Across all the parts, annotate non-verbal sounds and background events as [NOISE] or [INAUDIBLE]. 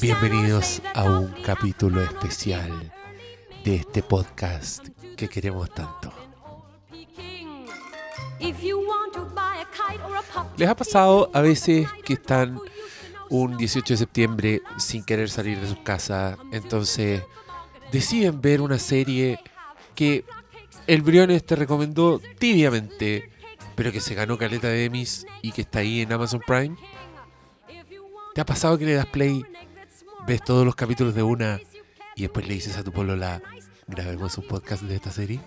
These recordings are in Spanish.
Bienvenidos a un capítulo especial de este podcast que queremos tanto. ¿Les ha pasado a veces que están un 18 de septiembre sin querer salir de sus casas? Entonces deciden ver una serie que el Briones te recomendó tibiamente, pero que se ganó caleta de Emmys y que está ahí en Amazon Prime. ¿Te ha pasado que le das play, ves todos los capítulos de una y después le dices a tu polola, grabemos un podcast de esta serie?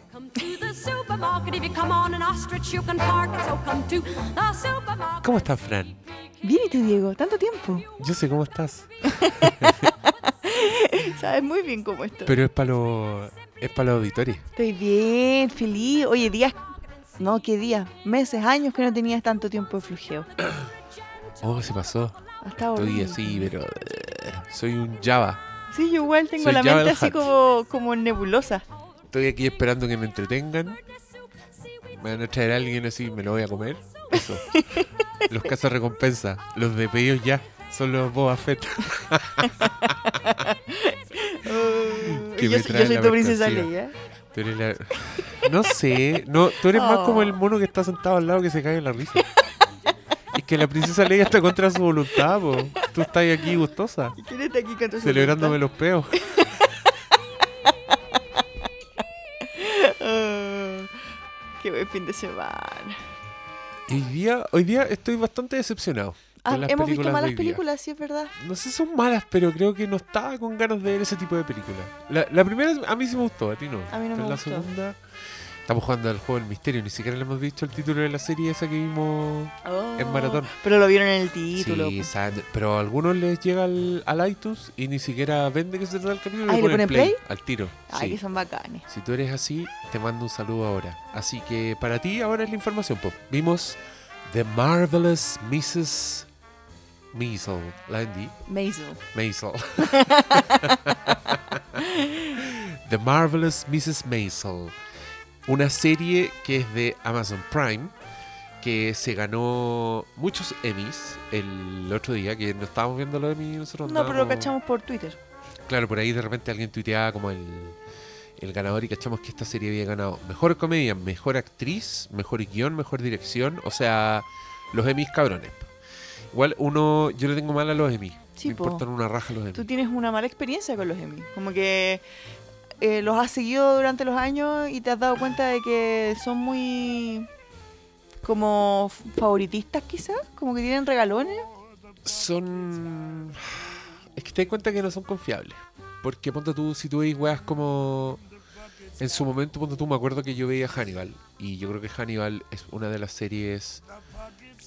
¿Cómo estás, Fran? Bien, ¿y tú, Diego? ¿Tanto tiempo? Yo sé cómo estás, [LAUGHS] Sabes muy bien cómo estoy. pero es para los es para los auditores. Estoy bien, feliz. Oye, días... No, ¿qué días? Meses, años que no tenías tanto tiempo de flujeo. Oh, se pasó. Hasta ahora. Estoy así, pero eh, soy un Java. Sí, yo igual tengo Soy la Java mente así como, como nebulosa. Estoy aquí esperando que me entretengan. Me van a traer a alguien así, me lo voy a comer. Eso. [LAUGHS] los casos recompensa, los de pedidos ya, son los Boba Fett. [LAUGHS] Que yo, me traen yo soy tu princesa. Leia. Tú eres la- No sé, no, tú eres más como Oh. el mono que está sentado al lado que se cae en la risa. [LAUGHS] Es que la princesa Leia está contra su voluntad, po. Tú estás aquí gustosa, ¿Y quién está aquí con tu celebrándome los peos. [LAUGHS] Qué buen fin de semana. Hoy día, hoy día estoy bastante decepcionado. Ah, hemos visto malas películas, sí, es verdad. No sé si son malas, pero creo que no estaba con ganas de ver ese tipo de películas. La, la primera a mí sí me gustó, a ti no. A mí no pero me la gustó. segunda. Estamos jugando al juego del misterio, ni siquiera le hemos dicho el título de la serie esa que vimos en Oh, maratón. Pero lo vieron en el título. Sí, pues. pero a algunos les llega al, al iTunes y ni siquiera ven de qué se trata el capítulo Ah, y ¿y le ponen play, play? al tiro. Ay, sí. que son bacanes. Si tú eres así, te mando un saludo ahora. Así que para ti ahora es la información. Pop. Vimos The Marvelous Mrs. Maisel. La vendí. Maisel. Maisel. [LAUGHS] [LAUGHS] The Marvelous Mrs. Maisel. Una serie que es de Amazon Prime. Que se ganó muchos Emmys el otro día. Que no estábamos viendo los Emmys nosotros. No, pero lo andábamos- cachamos por Twitter. Claro, por ahí de repente alguien tuiteaba como el, el ganador y cachamos que esta serie había ganado mejor comedia, mejor actriz, mejor guion, mejor dirección. O sea, los Emmys cabrones. Igual uno, yo le tengo mal a los Emmys. Sí, Me po. importan una raja los Tú Emmys. tienes una mala experiencia con los Emmy. Como que eh, los has seguido durante los años y te has dado cuenta de que son muy como favoritistas quizás, como que tienen regalones. Son... Es que te das cuenta que no son confiables. Porque ponte tú, si tú veis weas como... En su momento, ponte tú, me acuerdo que yo veía Hannibal. Y yo creo que Hannibal es una de las series...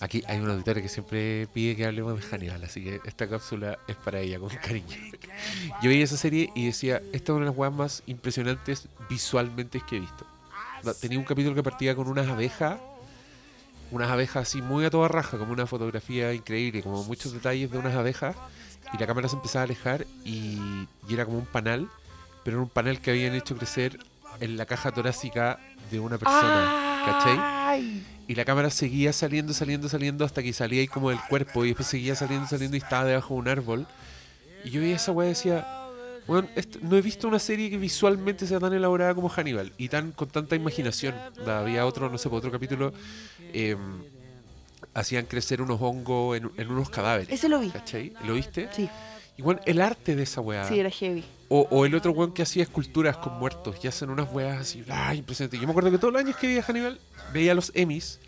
Aquí hay una auditoria que siempre pide que hablemos de Hannibal, así que esta cápsula es para ella, con cariño. Yo veía esa serie y decía, esta es una de las weas más impresionantes visualmente que he visto. Tenía un capítulo que partía con unas abejas, unas abejas así muy a toda raja, como una fotografía increíble, como muchos detalles de unas abejas, y la cámara se empezaba a alejar y, y era como un panal, pero era un panal que habían hecho crecer en la caja torácica de una persona, ¿cachai? Y la cámara seguía saliendo, saliendo, saliendo hasta que salía ahí como del cuerpo y después seguía saliendo, saliendo y estaba debajo de un árbol. Y yo veía esa weá y decía, bueno, no he visto una serie que visualmente sea tan elaborada como Hannibal y tan con tanta imaginación. Había otro, no sé, por otro capítulo, eh, hacían crecer unos hongos en, en unos cadáveres. Ese lo vi. ¿Cachai? ¿Lo viste? Sí, Igual el arte de esa weá. sí, era heavy. O, o el otro weón que hacía esculturas con muertos y hacen unas weas así, ¡ah, impresionante! Yo me acuerdo que todos los años que veía Hannibal, veía los Emmys,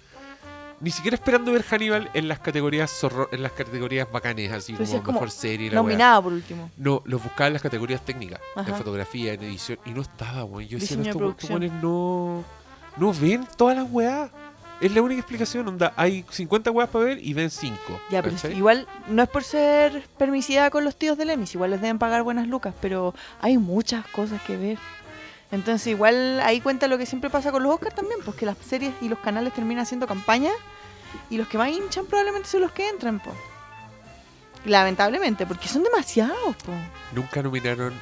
ni siquiera esperando ver Hannibal en las categorías zorro- en las categorías bacanes, así Pero como mejor serie, la wea. Nominada por último. No, los buscaba en las categorías técnicas, en Ajá. fotografía, en edición, y no estaba, weón. Yo decía, estos weones no, no ven todas las weas. Es la única explicación, onda. Hay 50 weas para ver y ven 5. Ya, pero igual no es por ser permisiva con los tíos del Emmys, igual les deben pagar buenas lucas, pero hay muchas cosas que ver. Entonces igual ahí cuenta lo que siempre pasa con los Oscars también, pues que las series y los canales terminan haciendo campaña y los que más hinchan probablemente son los que entran, pues. Lamentablemente, porque son demasiados, pues. Nunca nominaron,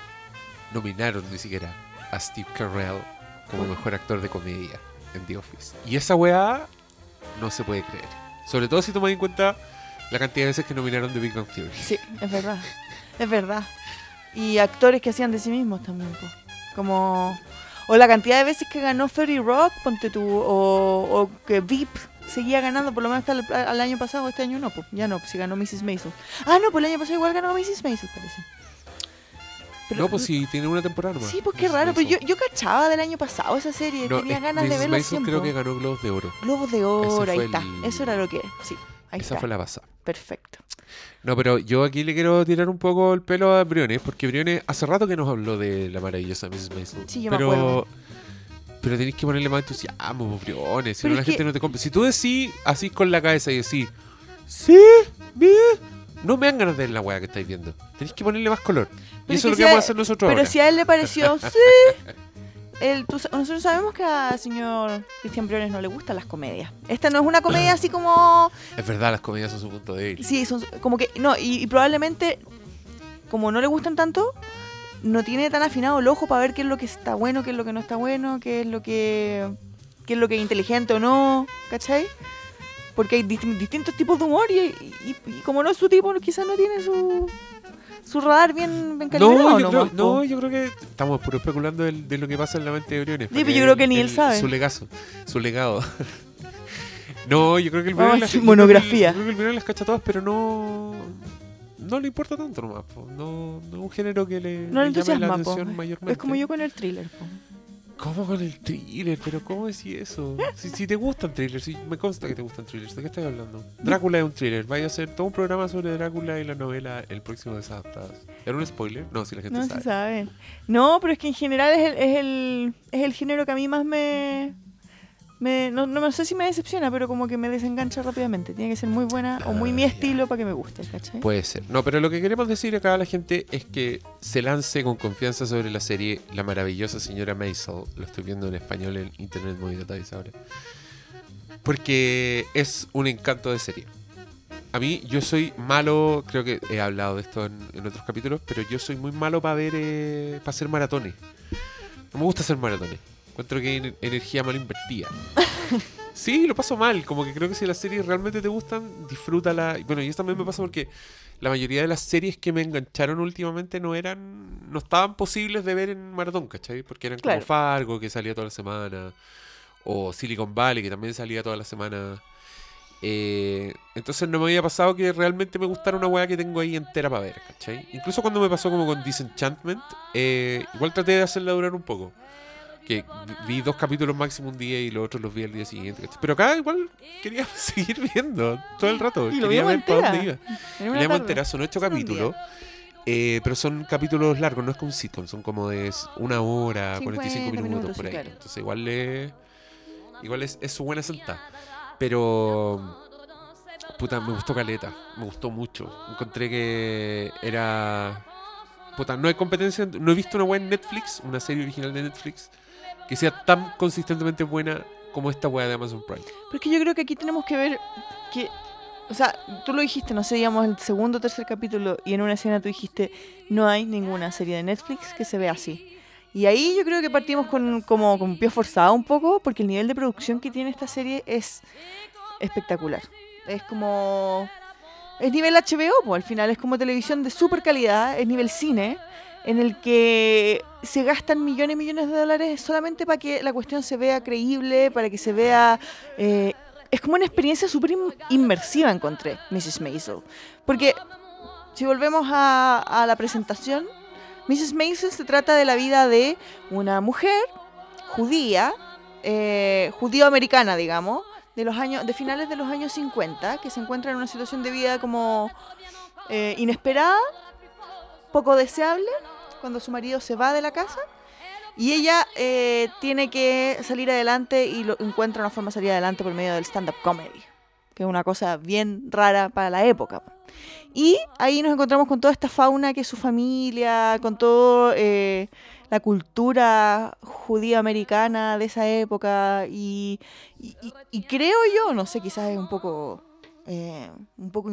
nominaron ni siquiera a Steve Carell como mejor actor de comedia en The Office. Y esa weá no se puede creer. Sobre todo si tomas en cuenta la cantidad de veces que nominaron The Big Bang Theory. Sí, es verdad. Es verdad. Y actores que hacían de sí mismos también, po. Como. O la cantidad de veces que ganó 30 Rock, ponte tú. O, o que VIP seguía ganando, por lo menos hasta el, al año pasado, este año no, pues ya no, pues si ganó Mrs. Maisel. Ah, no, pues el año pasado igual ganó Mrs. Maisel, parece. Pero- no, pues sí, tiene una temporada nomás. Sí, pues qué raro, pero yo, yo cachaba del año pasado esa serie, No, tenía es- ganas de verla siempre. creo que ganó Globos de Oro. Globos de Oro, ahí está. el- Eso era lo que. Sí, ahí Esa está. fue la pasada. Perfecto. No, pero yo aquí le quiero tirar un poco el pelo a Briones, porque Briones hace rato que nos habló de la maravillosa Mrs. Maisel. Sí, yo me pero, acuerdo. Pero tenéis que ponerle más entusiasmo, pues, Briones. Si no, la gente no te compra. Si tú decís así con la cabeza y decís, sí, bien, no me dan ganas de ver la weá que estáis viendo. Tenéis que ponerle más color. Y eso es lo que si vamos a hacer nosotros Pero ahora. si a él le pareció, [LAUGHS] sí. Tú sa- nosotros sabemos que al señor Cristian Briones no le gustan las comedias. Esta no es una comedia así como. Es verdad, las comedias son su punto débil. Sí, son como que. No, y, y probablemente, como no le gustan tanto, no tiene tan afinado el ojo para ver qué es lo que está bueno, qué es lo que no está bueno, qué es lo que. qué es lo que es inteligente o no, ¿cachai? Porque hay disti- distintos tipos de humor y, y- y como no es su tipo, quizás no tiene su. su radar bien, bien calibrado. No, yo creo, nomás, po. no, yo creo que estamos puro especulando del- de, lo que pasa en la mente de Briones. Sí, pero yo creo que ni él sabe. Su legazo, su legado. [LAUGHS] no, yo creo que el Briones las, monografía. Yo creo que el Briones las cacha todas, pero no no le importa tanto nomás. No, no es un género que le, No le llame la entusiasma, po. atención mayormente. Es como yo con el thriller, po. ¿Cómo con el thriller? ¿Pero cómo decís eso? Si, si te gustan thrillers, si me consta que te gustan thrillers, ¿de qué estás hablando? Drácula es un thriller, vaya a hacer todo un programa sobre Drácula y la novela El próximo Desadaptados. ¿Era un spoiler? No, si la gente No sabe. se sabe. No, pero es que en general es el, es el, es el género que a mí más me... me no, no sé si me decepciona, pero como que me desengancha rápidamente. Tiene que ser muy buena o muy Ah, mi ya. estilo para que me guste, ¿cachai? Puede ser. No, pero lo que queremos decir acá a la gente es que se lance con confianza sobre la serie La maravillosa señora Maisel. Lo estoy viendo en español en Internet Movie Database ahora. Porque es un encanto de serie. A mí, yo soy malo, creo que he hablado de esto en, en otros capítulos, pero yo soy muy malo para ver, eh, para hacer maratones. No me gusta hacer maratones. Encuentro que hay ener- energía mal invertida. [LAUGHS] Sí, lo paso mal. Como que creo que si las series realmente te gustan, disfrútala. Bueno, y eso también me pasa porque la mayoría de las series que me engancharon últimamente no eran. no estaban posibles de ver en maratón, ¿cachai? Porque eran Claro. como Fargo, que salía toda la semana. O Silicon Valley, que también salía toda la semana. Eh, entonces no me había pasado que realmente me gustara una weá que tengo ahí entera para ver, ¿cachai? Incluso cuando me pasó como con Disenchantment, eh, igual traté de hacerla durar un poco. Que vi dos capítulos máximo un día y los otros los vi al día siguiente. Pero acá igual quería [LAUGHS] seguir viendo todo el rato. Y quería ver para dónde iba. La tarde. entera, son ocho capítulos. eh, pero son capítulos largos, no es como un sitcom, son como de una hora, 45 50 minutos, minutos, por sí, ahí. claro. Entonces igual es, igual es, es su buena sentada. Pero puta, me gustó Caleta, me gustó mucho. Encontré que era puta, no hay competencia, no he visto una buena en Netflix, una serie original de Netflix que sea tan consistentemente buena como esta weá de Amazon Prime. Pero es que yo creo que aquí tenemos que ver que. O sea, tú lo dijiste, no sé, digamos, el segundo o tercer capítulo, y en una escena tú dijiste, no hay ninguna serie de Netflix que se vea así. Y ahí yo creo que partimos con como con pie forzado un poco, porque el nivel de producción que tiene esta serie es espectacular. Es como. Es nivel HBO, pues al final es como televisión de super calidad, es nivel cine, en el que se gastan millones y millones de dólares solamente para que la cuestión se vea creíble, para que se vea... eh, es como una experiencia súper in- inmersiva, encontré, Mrs. Maisel. Porque si volvemos a, a la presentación, Mrs. Maisel se trata de la vida de una mujer judía, eh, judío-americana, digamos, de los años, de finales de los años 50, que se encuentra en una situación de vida como eh, inesperada, poco deseable, cuando su marido se va de la casa. Y ella eh, tiene que salir adelante y lo, encuentra una forma de salir adelante por medio del stand-up comedy, que es una cosa bien rara para la época. Y ahí nos encontramos con toda esta fauna que es su familia, con toda la cultura judía americana de esa época. Y, y- creo yo, no sé, quizás es un poco, eh, un poco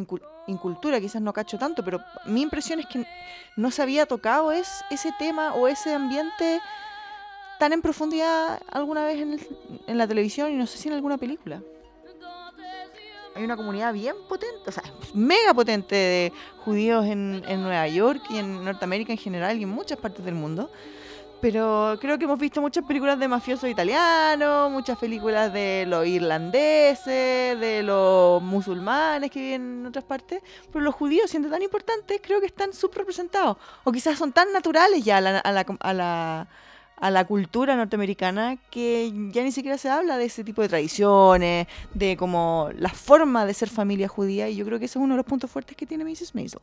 incultura, quizás no cacho tanto, pero mi impresión es que no se había tocado es, ese tema o ese ambiente tan en profundidad alguna vez en, el- en la televisión y no sé si en alguna película. hay una comunidad bien potente, o sea, mega potente de judíos en, en Nueva York y en Norteamérica en general y en muchas partes del mundo. Pero creo que hemos visto muchas películas de mafiosos italianos, muchas películas de los irlandeses, de los musulmanes que viven en otras partes. Pero los judíos, siendo tan importantes, creo que están subrepresentados. O quizás son tan naturales ya a la, a la, a la, a la cultura norteamericana que ya ni siquiera se habla de ese tipo de tradiciones, de como la forma de ser familia judía. Y yo creo que ese es uno de los puntos fuertes que tiene Mrs. Maisel.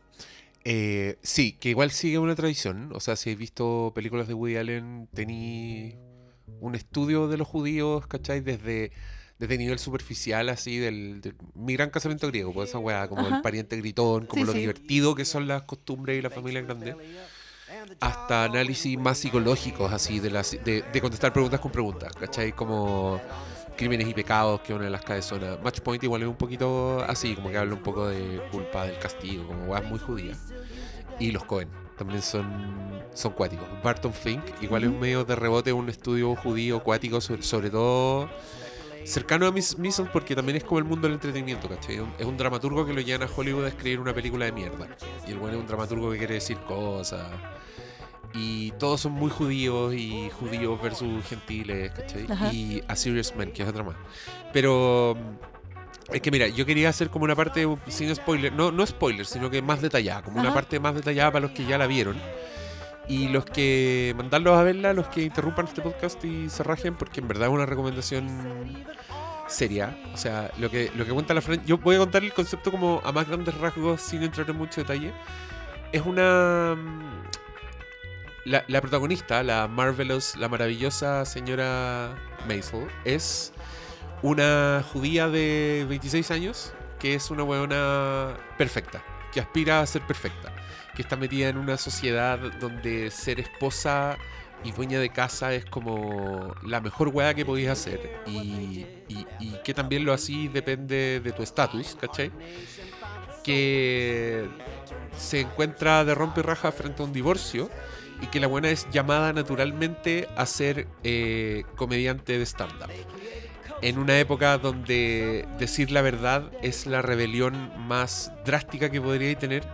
Eh, sí, que igual sigue una tradición. O sea, si has visto películas de Woody Allen, tení un estudio de los judíos, ¿cachai? Desde, desde nivel superficial, así, del, del- mi gran casamiento griego, pues esa weá, como el pariente gritón, como Sí, lo sí. divertido que son las costumbres y la familia grande, hasta análisis más psicológicos, así, de, las, de, de contestar preguntas con preguntas, ¿cachai? Como crímenes y pecados, que es una de las cabezonas. Match Point igual es un poquito así, como que habla un poco de culpa, del castigo, como weas muy judías. Y los Cohen también son, son cuáticos. Barton Fink igual es medio de rebote un estudio judío cuático, sobre, sobre todo cercano a Miss Mason porque también es como el mundo del entretenimiento, ¿cachai? Es un- Es un dramaturgo que lo llevan a Hollywood a escribir una película de mierda. Y el bueno es un dramaturgo que quiere decir cosas. Y todos son muy judíos y judíos versus gentiles, ¿cachai? Ajá. Y A Serious Man, que es otra más. Pero mm, es que mira, yo quería hacer como una parte sin spoiler, no, no spoiler, sino que más detallada, como una parte más detallada para los que ya la vieron. Y los que mandarlos a verla, los que interrumpan este podcast y se rajen, porque en verdad es una recomendación seria. O sea, lo que, lo que cuenta la Fran, yo voy a contar el concepto como a más grandes rasgos sin entrar en mucho detalle. Es una. La, la protagonista, la marvelous, la maravillosa señora Maisel, es una judía de 26 años que es una weona perfecta, que aspira a ser perfecta, que está metida en una sociedad donde ser esposa y dueña de casa es como la mejor weá que podéis hacer y, y- y que también lo así depende de tu estatus, ¿cachai? Que se encuentra de rompe raja frente a un divorcio y que la buena es llamada naturalmente a ser eh, comediante de stand-up. En una época donde decir la verdad es la rebelión más drástica que podríais tener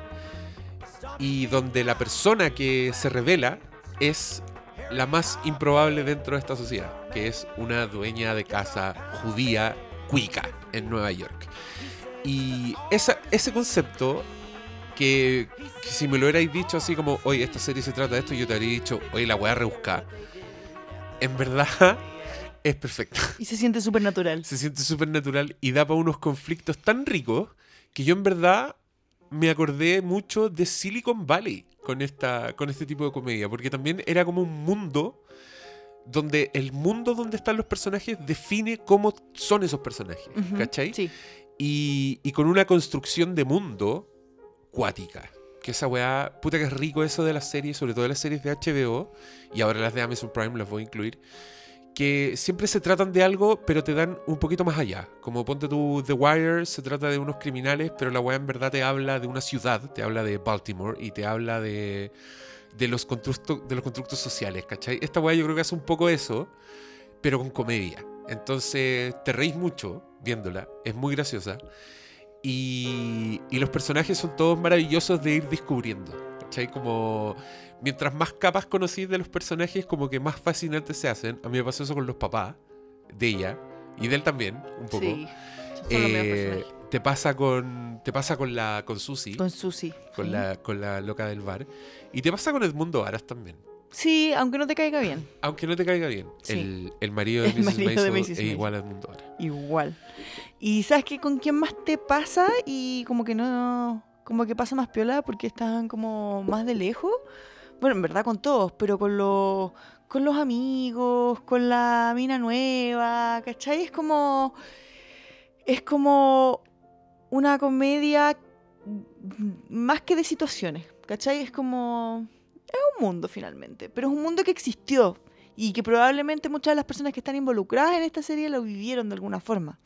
y donde la persona que se revela es la más improbable dentro de esta sociedad, que es una dueña de casa judía cuica en Nueva York. Y esa, ese concepto que, que si me lo hubierais dicho así como, oye, esta serie se trata de esto, yo te habría dicho, oye, la voy a rebuscar. En verdad [LAUGHS] es perfecta. Y se siente súper natural. Se siente súper natural y da para unos conflictos tan ricos que yo en verdad me acordé mucho de Silicon Valley con, esta, con este tipo de comedia, porque también era como un mundo donde el mundo donde están los personajes define cómo son esos personajes, Ujú, ¿cachai? Sí. y, y con una construcción de mundo cuática. Que esa weá, puta que es rico eso de las series, sobre todo de las series de HBO, y ahora las de Amazon Prime las voy a incluir, que siempre se tratan de algo, pero te dan un poquito más allá. Como ponte tú The Wire, se trata de unos criminales, pero la weá en verdad te habla de una ciudad, te habla de Baltimore, y te habla de, de, los, constructos, de los constructos sociales, ¿cachai? Esta weá yo creo que hace un poco eso, pero con comedia. Entonces te reís mucho viéndola, es muy graciosa. Y, y los personajes son todos maravillosos de ir descubriendo. ¿Cachai? Como mientras más capas conocís de los personajes, como que más fascinantes se hacen. A mí me pasó eso con los papás de ella y de él también, un poco. Sí. Eh, te pasa con te pasa con la con Susie, Con Susi. con sí. la con la loca del bar y te pasa con Edmundo Aras también. Sí, aunque no te caiga bien. Aunque no te caiga bien, Sí. el, el marido [LAUGHS] de El Mrs. marido de Maisel Mrs. es Maisel. igual a Edmundo Aras. Igual. Y sabes que con quién más te pasa y como que no, como que pasa más piola porque están como más de lejos. Bueno, en verdad con todos, pero con los, con los amigos, con la mina nueva, ¿cachai? Es como, es como una comedia más que de situaciones, ¿cachai? Es como, es un mundo finalmente, pero es un mundo que existió y que probablemente muchas de las personas que están involucradas en esta serie lo vivieron de alguna forma.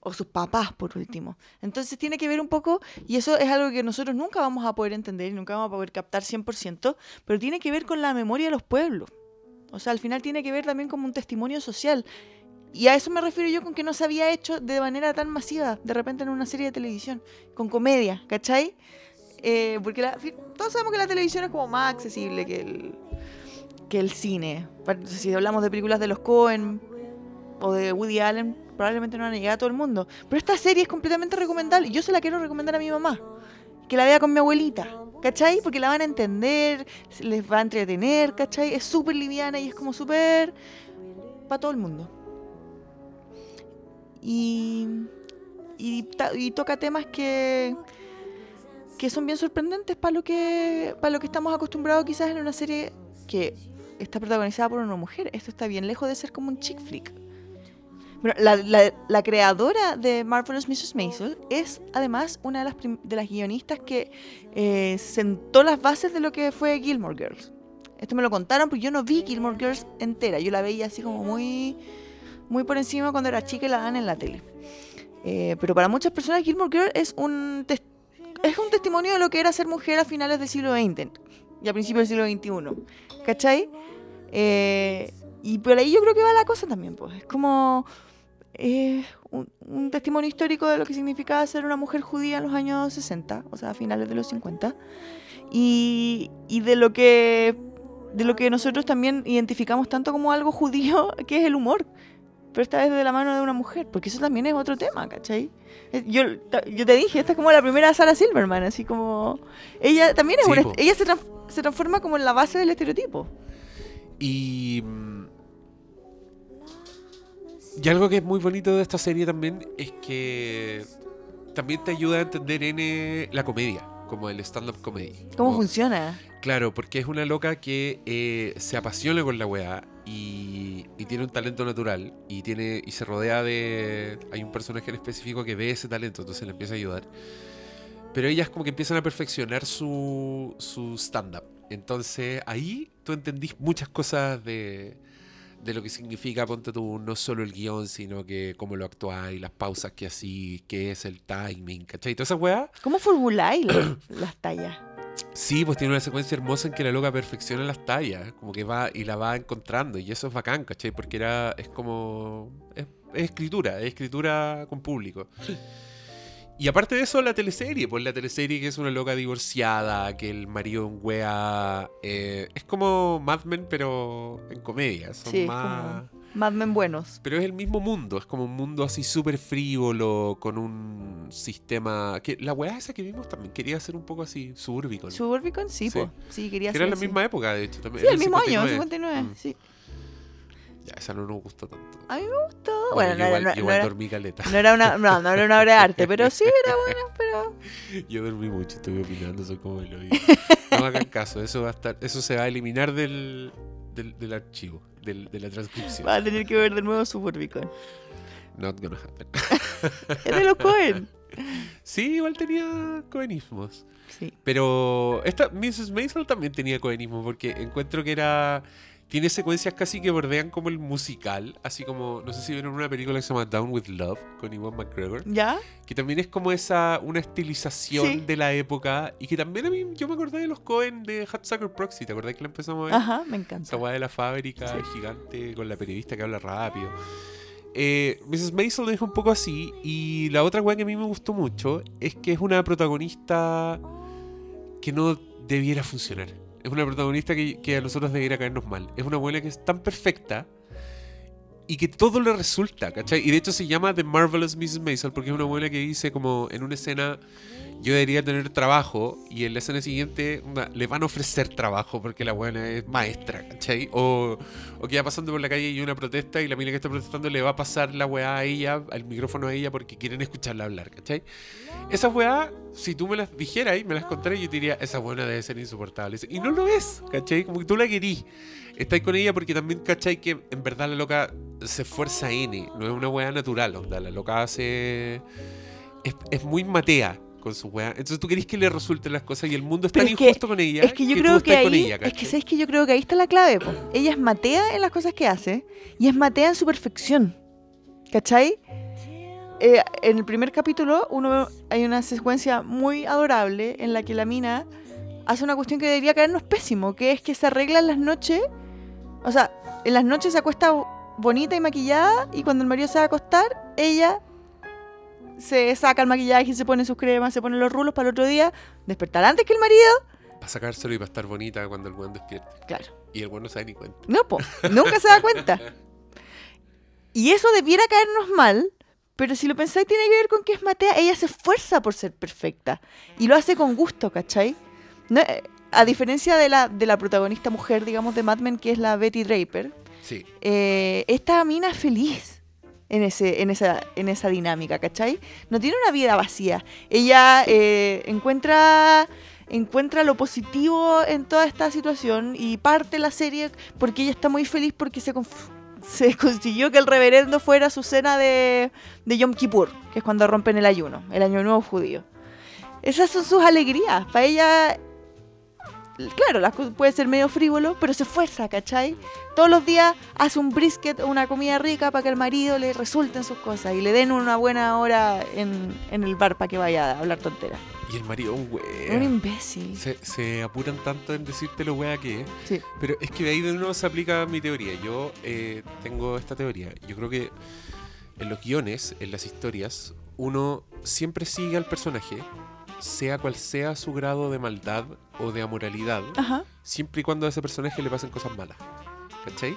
O sus papás, por último. Entonces tiene que ver un poco, y eso es algo que nosotros nunca vamos a poder entender y nunca vamos a poder captar 100%, pero tiene que ver con la memoria de los pueblos. O sea, al final tiene que ver también como un testimonio social. y a eso me refiero yo con que no se había hecho de manera tan masiva, de repente en una serie de televisión, con comedia, ¿cachai? Eh, porque la- todos sabemos que la televisión es como más accesible que el, que el cine. Si hablamos de películas de los Cohen o de Woody Allen, probablemente no van a llegar a todo el mundo. Pero esta serie es completamente recomendable yo se la quiero recomendar a mi mamá. Que la vea con mi abuelita, ¿cachai? Porque la van a entender, les va a entretener, ¿cachai? Es súper liviana y es como súper... para todo el mundo. Y, y toca temas que, que son bien sorprendentes para lo que para lo que estamos acostumbrados quizás en una serie que está protagonizada por una mujer. Esto está bien lejos de ser como un chick flick. Bueno, la, la- la creadora de Marvelous Mrs. Maisel es además una de las, de las guionistas que eh, sentó las bases de lo que fue Gilmore Girls. Esto me lo contaron porque yo no vi Gilmore Girls entera. Yo la veía así como muy, muy por encima cuando era chica y la dan en la tele. Eh, pero para muchas personas Gilmore Girls es un, tes- es un testimonio de lo que era ser mujer a finales del siglo XX y a principios del siglo XXI. ¿Cachai? Eh, y por ahí yo creo que va la cosa también. Pues. Es como eh, un, un testimonio histórico de lo que significaba ser una mujer judía en los años 60, o sea, a finales de los 50. Y, y de lo que de lo que nosotros también identificamos tanto como algo judío, que es el humor. Pero esta vez de la mano de una mujer, porque eso también es otro tema, ¿cachai? Eh, Yo, yo te dije, esta es como la primera Sarah Silverman, así como... Ella también es Sí, una... po. Ella se, trans- se transforma como en la base del estereotipo. Y. mm, Y algo que es muy bonito de esta serie también es que también te ayuda a entender N la comedia, como el stand-up comedy. ¿Cómo Como- funciona? Claro, porque es una loca que eh, se apasiona con la weá y, tiene un talento natural y tiene y se rodea de... Hay un personaje en específico que ve ese talento, entonces le empieza a ayudar. Pero ellas como que empiezan a perfeccionar su, su stand-up. Entonces ahí tú entendís muchas cosas de, de lo que significa, ponte tú, no solo el guion, sino que cómo lo actuáis, las pausas que así, qué es el timing, ¿cachai? Toda esa weá. ¿Cómo formuláis la- las tallas? Sí, pues tiene una secuencia hermosa en que la loca perfecciona las tallas, como que va y la va encontrando, y eso es bacán, ¿cachai? Porque era, es como, es, es escritura, es escritura con público. [LAUGHS] Y aparte de eso, la teleserie, pues la teleserie que es una loca divorciada, que el marido en wea, eh, es como Mad Men, pero en comedia, son Sí, es más... como Mad Men buenos. Pero es el mismo mundo, es como un mundo así súper frívolo, con un sistema... que La weá esa que vimos también quería ser un poco así, suburbicon. Suburbicon, sí, Sí. po. Sí, quería Que era la así. misma época, de hecho. También, Sí, el mismo año, 59, Mm. sí. Ya, esa no nos gustó tanto. A mí me gustó. Bueno, no, era, igual, no- no igual era, dormí caleta. no era una, no, no era una obra de arte, pero sí era buena, [LAUGHS] pero... Yo dormí mucho, estoy opinando, soy como el oído. No me hagan caso, eso va a estar, eso se va a eliminar del, del, del archivo, del, de la transcripción. Va a tener que ver de nuevo Suburbicon. Not gonna happen. [LAUGHS] Es de los Cohen. Sí, igual tenía coenismos. Sí. Pero esta Mrs. Maisel también tenía coenismo porque encuentro que era tiene secuencias casi que bordean como el musical, así como no sé si vieron una película que se llama Down with Love con Iwan McGregor, ¿Ya? que también es como esa una estilización Sí. de la época y que también a mí yo me acordé de los Cohen de Hot Sucker Proxy, ¿te acordás que la empezamos a ver? Ajá, me Esa encanta. weá de la fábrica gigante con la periodista que habla rápido. Eh, Mrs. Maisel es un poco así. Y la otra weá que a mí me gustó mucho es que es una protagonista que no debiera funcionar. Es una protagonista que, a nosotros debiera caernos mal. Es una abuela que es tan perfecta y que todo le resulta, ¿cachai? Y de hecho se llama The Marvelous Mrs. Maisel porque es una abuela que dice como en una escena yo debería tener trabajo y en la escena siguiente una- le van a ofrecer trabajo porque la buena es maestra, ¿cachai? O, o que va pasando por la calle y una protesta y la mina que está protestando le va a pasar la weá a ella, al micrófono a ella porque quieren escucharla hablar, ¿cachai? Esas weá, si tú me las dijeras y me las contaras, yo te diría, esa buena debe ser insoportable. Y no lo es, ¿cachai? Como que tú la querís. Estás con ella porque también, ¿cachai? Que en verdad la loca se esfuerza N, no es una weá natural, onda. La loca hace. Es muy matea con su weá. Entonces tú querés que le resulten las cosas y el mundo es Pero tan que- injusto con ella. Es que yo tú creo que con ahí, ella, es que sabes que yo creo que ahí está la clave. po. Ella es matea en las cosas que hace y es matea en su perfección. ¿Cachai? Eh, en el primer capítulo uno hay una secuencia muy adorable en la que la mina hace una cuestión que debería caernos pésimo, que es que se arregla en las noches, o sea, en las noches se acuesta bonita y maquillada y cuando el marido se va a acostar, ella se saca el maquillaje y se pone sus cremas, se pone los rulos para el otro día despertar antes que el marido. Para sacárselo y para estar bonita cuando el weón despierte. Claro. Y el weón no se da ni cuenta. No, po, nunca se da cuenta. Y eso debiera caernos mal, pero si lo pensáis tiene que ver con que es Matea, ella se esfuerza por ser perfecta y lo hace con gusto, ¿cachai? No, eh, a diferencia de la, de la protagonista mujer, digamos, de Mad Men, que es la Betty Draper, Sí. eh, esta mina es feliz en, ese, en, esa, en esa dinámica, ¿cachai? No tiene una vida vacía. Ella eh, encuentra, encuentra lo positivo en toda esta situación y parte la serie porque ella está muy feliz porque se, se consiguió que el reverendo fuera su cena de, de Yom Kippur, que es cuando rompen el ayuno, el año nuevo judío. Esas son sus alegrías. Para ella, claro, las cosas puede ser medio frívolo, pero se esfuerza, ¿cachai? Todos los días hace un brisket o una comida rica para que al marido le resulten sus cosas y le den una buena hora en, en el bar para que vaya a hablar tonteras. Y el marido, un Es un imbécil. Se, se apuran tanto en decirte lo wea que es. Sí. Pero es que de ahí de nuevo se aplica mi teoría. Yo eh, tengo esta teoría. Yo creo que en los guiones, en las historias, uno siempre sigue al personaje, sea cual sea su grado de maldad o de amoralidad, Ajá. siempre y cuando a ese personaje le pasen cosas malas. ¿Cachai?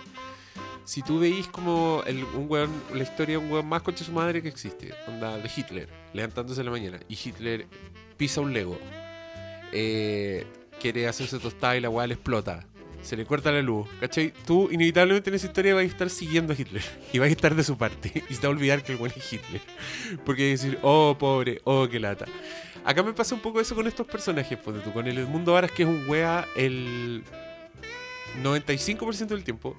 Si tú veis como el, un weón, la historia de un weón más concha de su madre que existe, onda de Hitler, levantándose en la mañana, y Hitler pisa un Lego, eh, quiere hacerse tostada y la weá le explota, se le corta la luz, ¿cachai? Tú inevitablemente en esa historia vas a estar siguiendo a Hitler [LAUGHS] y vas a estar de su parte [LAUGHS] y se te va a olvidar que el weón es Hitler. Porque hay que decir, oh, pobre, oh, qué lata. Acá me pasa un poco eso con estos personajes, ponte tú, con el Mundo Varas que es un wea el 95% del tiempo.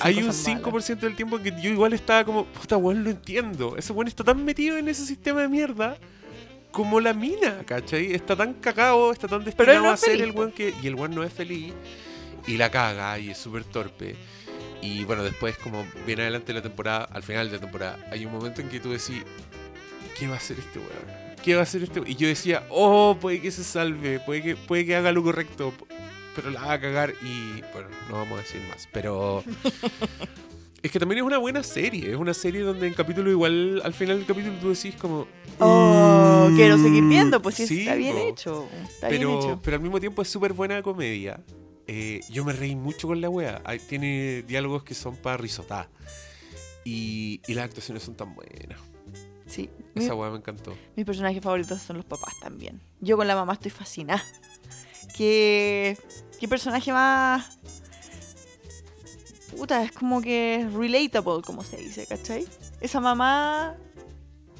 Hay un cosas malas. 5% del tiempo en que yo igual estaba como, puta weón, lo entiendo. Ese weón está tan metido en ese sistema de mierda como la mina, ¿cachai? Está tan cagado, está tan destinado no a ser el weón que. Y el weón no es feliz. Y la caga y es súper torpe. Y bueno, después, como bien adelante de la temporada, al final de la temporada, hay un momento en que tú decís, ¿qué va a hacer este weón? ¿Qué va a hacer este? Y yo decía, oh, puede que se salve, puede que, puede que haga lo correcto, pero la va a cagar y bueno, no vamos a decir más. Pero [LAUGHS] es que también es una buena serie, es una serie donde en capítulo igual, al final del capítulo tú decís como... Oh, "Mm, quiero seguir viendo, pues sí, sí, está bien po". hecho. Está bien Pero, hecho. pero al mismo tiempo es súper buena comedia. Eh, yo me reí mucho con la wea. Hay- tiene diálogos que son para risotar. Y, y las actuaciones son tan buenas. Sí. Mi- Esa wea me encantó. Mis personajes favoritos son los papás también. Yo con la mamá estoy fascinada. ¿Qué, qué personaje más... Puta, es como que relatable, como se dice, ¿cachai? Esa mamá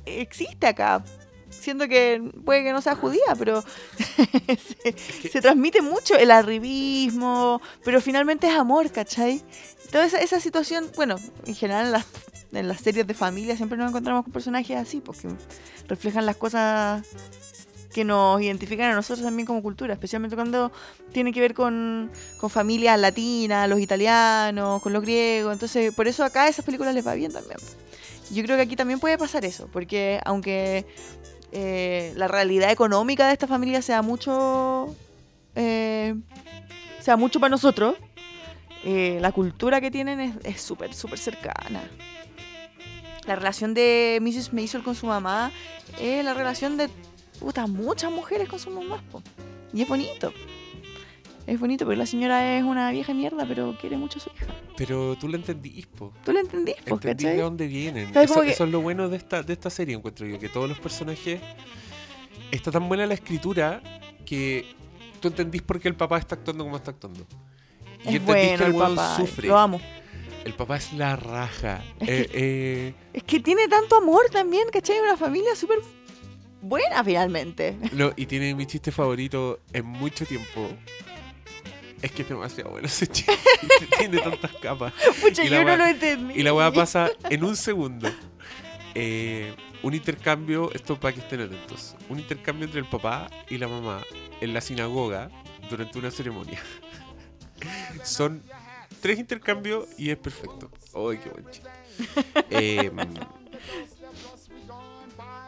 existe acá. Siendo que puede que no sea judía, pero [LAUGHS] se, se transmite mucho el arribismo, pero finalmente es amor, ¿cachai? Toda esa, esa situación, bueno, en general en las, en las series de familia siempre nos encontramos con personajes así, porque reflejan las cosas que nos identifican a nosotros también como cultura, especialmente cuando tiene que ver con, con familias latinas, los italianos, con los griegos. Entonces, por eso acá a esas películas les va bien también. Yo creo que aquí también puede pasar eso, porque aunque eh, la realidad económica de esta familia sea mucho, eh, sea mucho para nosotros, eh, la cultura que tienen es- súper, súper cercana. La relación de Mrs. Maisel con su mamá es la relación de puta, muchas mujeres con sus mamás. po. Y es bonito. Es bonito porque la señora es una vieja mierda, pero quiere mucho a su hija. Pero tú lo entendís, po. ¿Tú lo entendís, po, Entendís de dónde vienen. ¿Sabes Eso, como que- eso es lo bueno de esta, de esta serie, encuentro yo. Que todos los personajes. Está tan buena la escritura que tú entendís por qué el papá está actuando como está actuando. Y Es entendís bueno que el el papá. sufre. Lo amo. El papá es la raja. Es Eh, eh, Es que tiene tanto amor también, ¿cachai? Una familia súper buena finalmente. no, y tiene mi chiste favorito en mucho tiempo. Es que es demasiado bueno ese chiste. [LAUGHS] tiene tantas capas. Pucha, yo no lo entendí. Y la weá pasa en un segundo. Eh, un intercambio, esto para que estén atentos. Un intercambio entre el papá y la mamá en la sinagoga durante una ceremonia. [LAUGHS] Son tres intercambios y es perfecto. ¡Ay, qué buen chiste! [LAUGHS] Eh,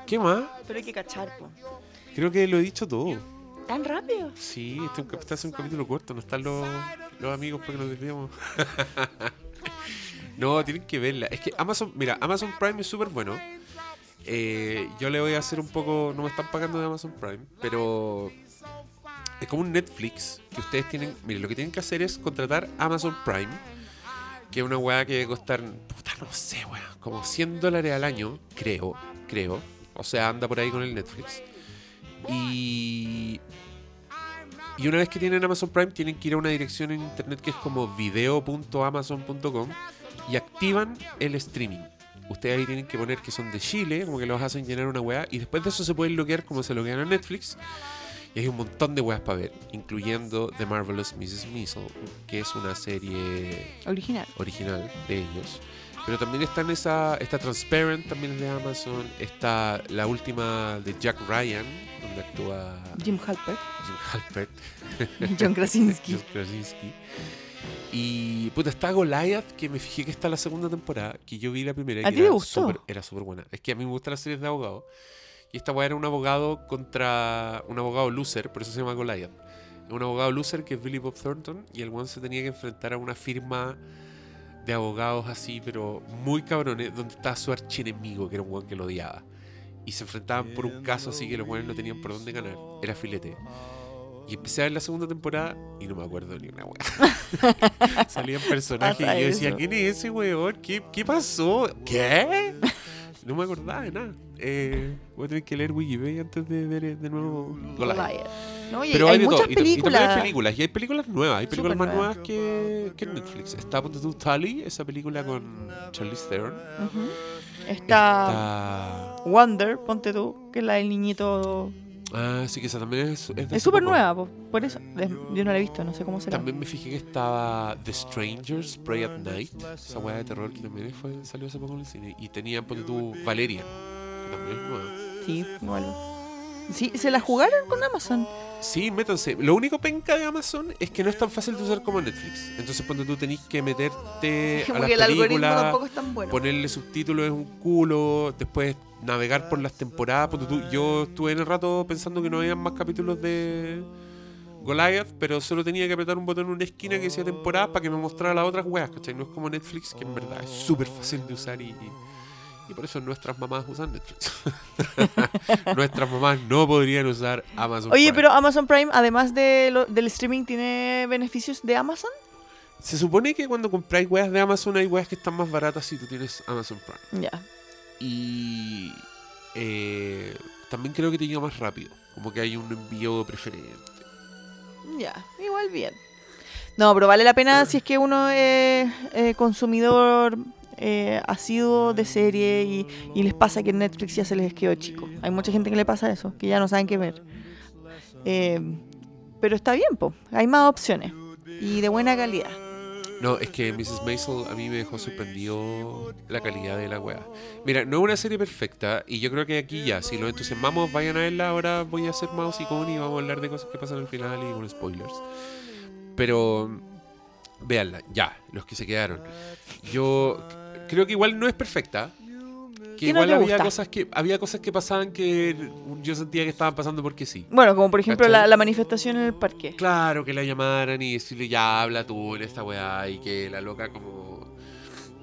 ¿Qué más? Pero hay que cachar, po. Creo que lo he dicho todo. ¿Tan rápido? Sí, este es un, cap- este es un capítulo corto, no están los, los amigos para que nos desviemos. [LAUGHS] No, tienen que verla. Es que Amazon, mira, Amazon Prime es súper bueno. Eh, yo le voy a hacer un poco, no me están pagando de Amazon Prime, pero es como un Netflix que ustedes tienen, miren, lo que tienen que hacer es contratar Amazon Prime, que es una weá que debe puta, no sé, weá, como 100 dólares al año, creo, creo. O sea, anda por ahí con el Netflix. Y y una vez que tienen Amazon Prime, tienen que ir a una dirección en internet que es como video.amazon.com y activan el streaming. Ustedes ahí tienen que poner que son de Chile, como que los hacen llenar una weá, y después de eso se pueden loguear como se loguean en Netflix. Y hay un montón de weas para ver, incluyendo The Marvelous Mrs. Maisel, que es una serie Original. original de ellos. Pero también está en esa, está Transparent, también es de Amazon, está la última de Jack Ryan, donde actúa Jim Halpert. Jim Halpert. [LAUGHS] John Krasinski. John Krasinski. Y puta, está Goliath, que me fijé que está la segunda temporada, que yo vi la primera. y ¿A ti te gustó? súper- Era súper buena. Es que a mí me gustan las series de abogados. Y esta weá era un abogado contra un abogado loser, por eso se llama Goliath. Un abogado loser que es Billy Bob Thornton y el one se tenía que enfrentar a una firma de abogados así, pero muy cabrones, donde estaba su archienemigo, que era un one que lo odiaba. Y se enfrentaban por un caso así que los buenos no tenían por dónde ganar. Era filete. Y empecé a ver la segunda temporada y no me acuerdo ni una weá. [LAUGHS] Salían personajes y yo decía. ¿quién es ese weón? ¿Qué, qué pasó? ¿Qué? No me acordaba de nada. Eh, voy a tener que leer Wikipedia antes de ver eh, de nuevo Goliath. Goliath. No, y Pero hay, hay, de muchas todo. Y, ta- y también películas. hay películas. Y hay películas nuevas. Hay películas más nuevas que, que Netflix. Está Ponte tú Tully, esa película con Charlize Theron. Está Está... Wonder, ponte tú, que es la del niñito. Ah, sí que esa también es... Es súper nueva, po, por eso. Es- Yo no la he visto, no sé cómo será. También me fijé que estaba The Strangers, Pray at Night. Esa weá de terror que también fue, salió hace poco en el cine. Y tenía, ponte tú, Valerian. Que también es nueva. Sí, igual. Sí, se la jugaron con Amazon. Sí, métanse. Lo único penca de Amazon es que no es tan fácil de usar como Netflix. Entonces, ponte tú tenés que meterte a Como las películas, tampoco es tan bueno. ponerle subtítulos es un culo, después navegar por las temporadas. Ponte tú, yo estuve en el rato pensando que no había más capítulos de Goliath, pero solo tenía que apretar un botón en una esquina que decía temporada para que me mostrara las otras weas, ¿cachai? No es como Netflix, que en verdad es súper fácil de usar y, y por eso nuestras mamás usan Netflix. [LAUGHS] nuestras mamás no podrían usar Amazon Oye, Prime. pero Amazon Prime, además de lo- del streaming, ¿tiene beneficios de Amazon? Se supone que cuando compráis weas de Amazon hay weas que están más baratas si tú tienes Amazon Prime. Ya. Y eh, también creo que te llega más rápido. Como que hay un envío preferente. Ya, igual bien. No, pero vale la pena si es que uno es eh, consumidor eh, asiduo de serie y, les pasa que Netflix ya se les quedó chico. Hay mucha gente que le pasa eso, que ya no saben qué ver. Eh, pero está bien, po. hay más opciones y de buena calidad. No, es que Mrs. Maisel a mí me dejó sorprendido la calidad de la wea. Mira, no es una serie perfecta y yo creo que aquí ya, si los entusiasmamos, vayan a verla. Ahora voy a hacer mouse y vamos a hablar de cosas que pasan al final y con spoilers. Pero véanla, ya, los que se quedaron. Yo creo que igual no es perfecta. Que ¿Qué no igual había gusta? cosas que había cosas que pasaban que yo sentía que estaban pasando porque sí. Bueno, como por ejemplo la, la manifestación en el parque. Claro, que la llamaran y decirle ya habla tú en esta weá y que la loca como...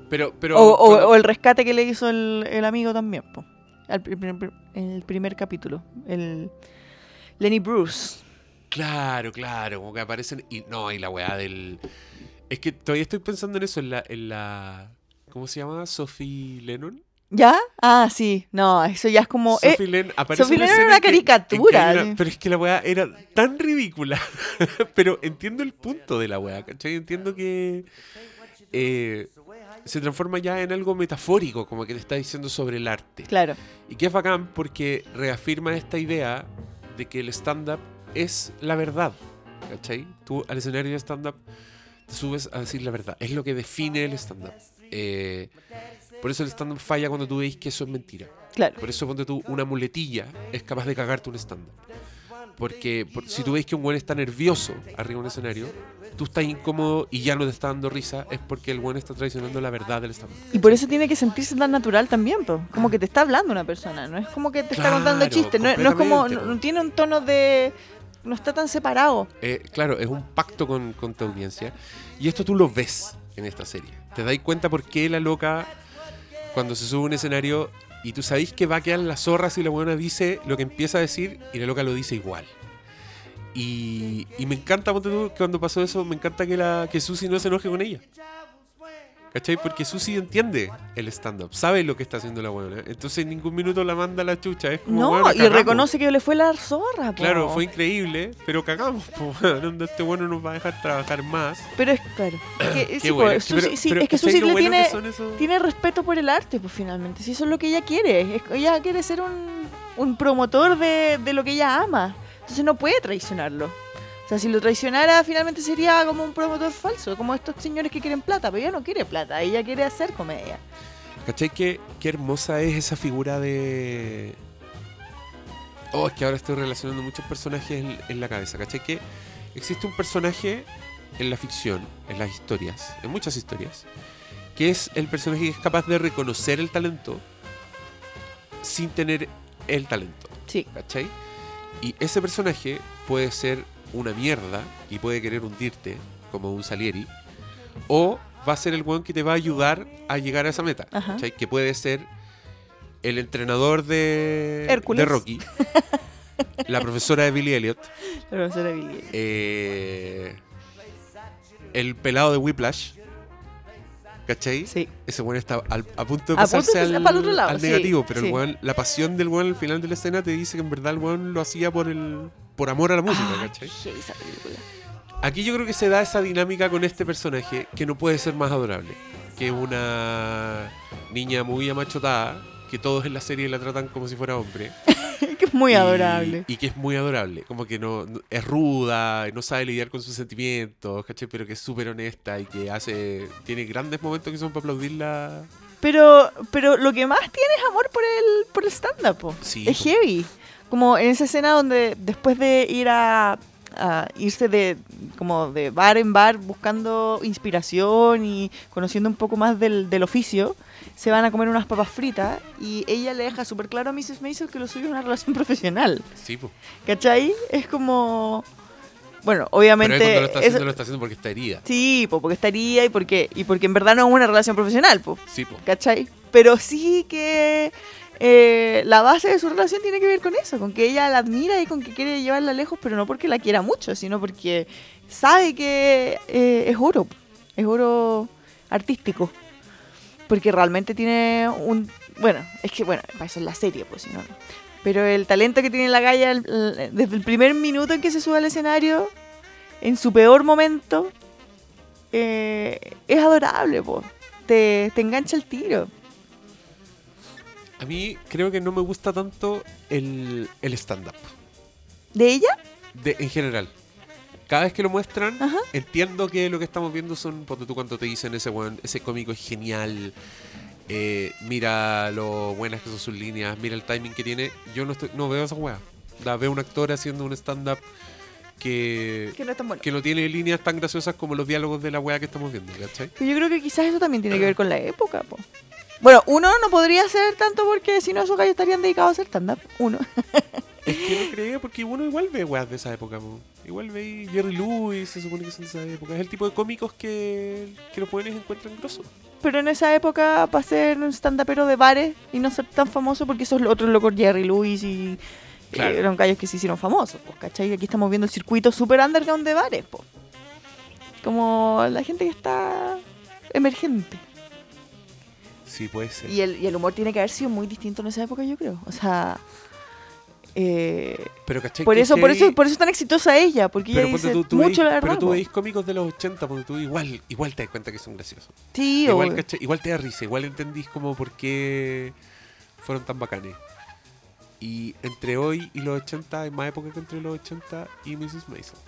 Pero, pero... O, o- cuando- o el rescate que le hizo el, el amigo también, po. Al primer- el primer capítulo. El Lenny Bruce. Claro, claro, como que aparecen... Y no, y la weá del... Es que todavía estoy pensando en eso, en la... En la ¿Cómo se llama? Sophie Lennon. ¿Ya? Ah, sí. No, eso ya es como... eh, Sophie Lennon aparece Sophie una Lennon era una que- que caricatura, una- pero es que la weá era tan ridícula. [LAUGHS] pero entiendo el punto de la weá, ¿cachai? Entiendo que... eh, se transforma ya en algo metafórico, como que te está diciendo sobre el arte. claro. Y que es bacán porque reafirma esta idea de que el stand-up es la verdad. ¿Cachai? Tú al escenario de stand-up te subes a decir la verdad. Es lo que define el stand-up. Eh, por eso el stand-up falla cuando tú veis que eso es mentira. Claro. Por eso ponte tú una muletilla es capaz de cagarte un stand-up. Porque por- si tú veis que un buen está nervioso arriba de un escenario, tú estás incómodo y ya no te está dando risa, es porque el buen está traicionando la verdad del stand-up. Y por eso tiene que sentirse tan natural también, po. Como que te está hablando una persona, no es como que te está contando Claro, chistes, no, no es como, no, no tiene un tono de... No está tan separado. Eh, claro, es un pacto con, con tu audiencia. Y esto tú lo ves. En esta serie. Te dais cuenta por qué la loca, cuando se sube a un escenario y tú sabéis que va a quedar la zorra si la buena dice lo que empieza a decir y la loca lo dice igual. Y, y me encanta, cuando pasó eso, me encanta que, la, que no se enoje con ella. ¿Cachai? Porque Susi entiende el stand-up, sabe lo que está haciendo la buena. Entonces en ningún minuto la manda a la chucha. Es como, No, "Weona, y cagamos". reconoce que le fue la zorra, po. Claro, fue increíble, pero cagamos. po, este bueno nos va a dejar trabajar más. Pero es claro. [COUGHS] que, sí, bueno. pero- Susi- sí, pero es que ¿cachai Susi le bueno tiene, respeto por el arte, pues finalmente. Si eso es lo que ella quiere. Ella quiere ser un, un promotor de, de lo que ella ama. Entonces no puede traicionarlo. O sea, si lo traicionara, finalmente sería como un promotor falso, como estos señores que quieren plata, pero ella no quiere plata, ella quiere hacer comedia. ¿Cachai? Qué, qué hermosa es esa figura de. Oh, es que ahora estoy relacionando muchos personajes en, en la cabeza. ¿Cachai? Que existe un personaje en la ficción, en las historias, en muchas historias, que es el personaje que es capaz de reconocer el talento sin tener el talento. Sí. ¿Cachai? Y ese personaje puede ser una mierda y puede querer hundirte, como un Salieri, o va a ser el weón que te va a ayudar a llegar a esa meta. Que puede ser el entrenador de, Hércules. de Rocky, [LAUGHS] la profesora de Billy Elliot, La profesora Billy. eh, el pelado de Whiplash. ¿Cachai? Sí. Ese weón está al- a punto de A punto de pasarse pasar al, otro lado, al sí, negativo, pero el weón- la pasión del weón al final de la escena te dice que en verdad el weón lo hacía por el por amor a la música, Ah, ¿cachai? esa película. Aquí yo creo que se da esa dinámica con este personaje que no puede ser más adorable. Que una niña muy amachotada, que todos en la serie la tratan como si fuera hombre. [LAUGHS] que es muy y- adorable. Y que es muy adorable. Como que no, no- es ruda, no sabe lidiar con sus sentimientos, ¿cachai? Pero que es súper honesta y que hace. Tiene grandes momentos que son para aplaudirla. Pero, pero lo que más tiene es amor por el, por el stand-up. Sí, es heavy. Como en esa escena donde después de ir a, a irse de como de bar en bar buscando inspiración y conociendo un poco más del, del oficio, se van a comer unas papas fritas y ella le deja súper claro a Mrs. Maisel que lo suyo es una relación [LAUGHS] profesional. Sí, pues. ¿Cachai? Es como... Bueno, Pero obviamente... él cuando lo está haciendo, lo está haciendo porque está herida. Sí, po, porque estaría y porque, y porque en verdad no es una relación profesional, po, Sí, pues. ¿cachai? Pero sí que eh, la base de su relación tiene que ver con eso, con que ella la admira y con que quiere llevarla lejos, pero no porque la quiera mucho, sino porque sabe que eh, es oro, es oro artístico. Porque realmente tiene un... Bueno, es que, bueno, para eso es la serie, pues, si no... Pero el talento que tiene la el- el- desde el primer minuto en que se sube al escenario, en su peor momento, eh, es adorable, po. Te, te engancha el tiro. A mí creo que no me gusta tanto el, el stand-up. ¿De ella? de- en general. Cada vez que lo muestran, Ajá. entiendo que lo que estamos viendo son, ponte tú cuando te dicen ese weón, ese cómico es genial, eh, mira lo buenas que son sus líneas, mira el timing que tiene. Yo no, estoy, no veo esa weá. La veo un actor haciendo un stand-up que, Que no es tan bueno. que no tiene líneas tan graciosas como los diálogos de la weá que estamos viendo, ¿cachai? Pero yo creo que quizás eso también tiene que ver con la época, po. Bueno, uno no podría ser tanto porque si no esos gallos estarían dedicados a hacer stand-up. Uno. [LAUGHS] Es que no creo, porque uno igual ve weas de esa época, po. Igual ve Jerry Lewis, se supone que son de esa época. Es el tipo de cómicos que, que los jóvenes encuentran grosos. Pero en esa época, para ser un stand-upero de bares y no ser tan famoso, porque esos otros locos, Jerry Lewis y. Claro. eh, eran gallos que se hicieron famosos, pues, ¿cachai? Aquí estamos viendo el circuito super underground de bares, pues. Como la gente que está emergente. Sí, puede ser. Y el, y el humor tiene que haber sido muy distinto en esa época, yo creo. O sea. Eh, Pero, ¿cachai? por eso, por eso, por eso es tan exitosa ella, porque ella Pero, ponte dice tú, tú mucho veis- la verdad. pero tú veis cómicos de los 80, porque tú igual, igual te das cuenta que son graciosos. Sí, Igual. ¿cachai? igual te da risa, igual entendís como por qué fueron tan bacanes. Y entre hoy y los 80 hay más época que entre los 80 y Mrs. Mason.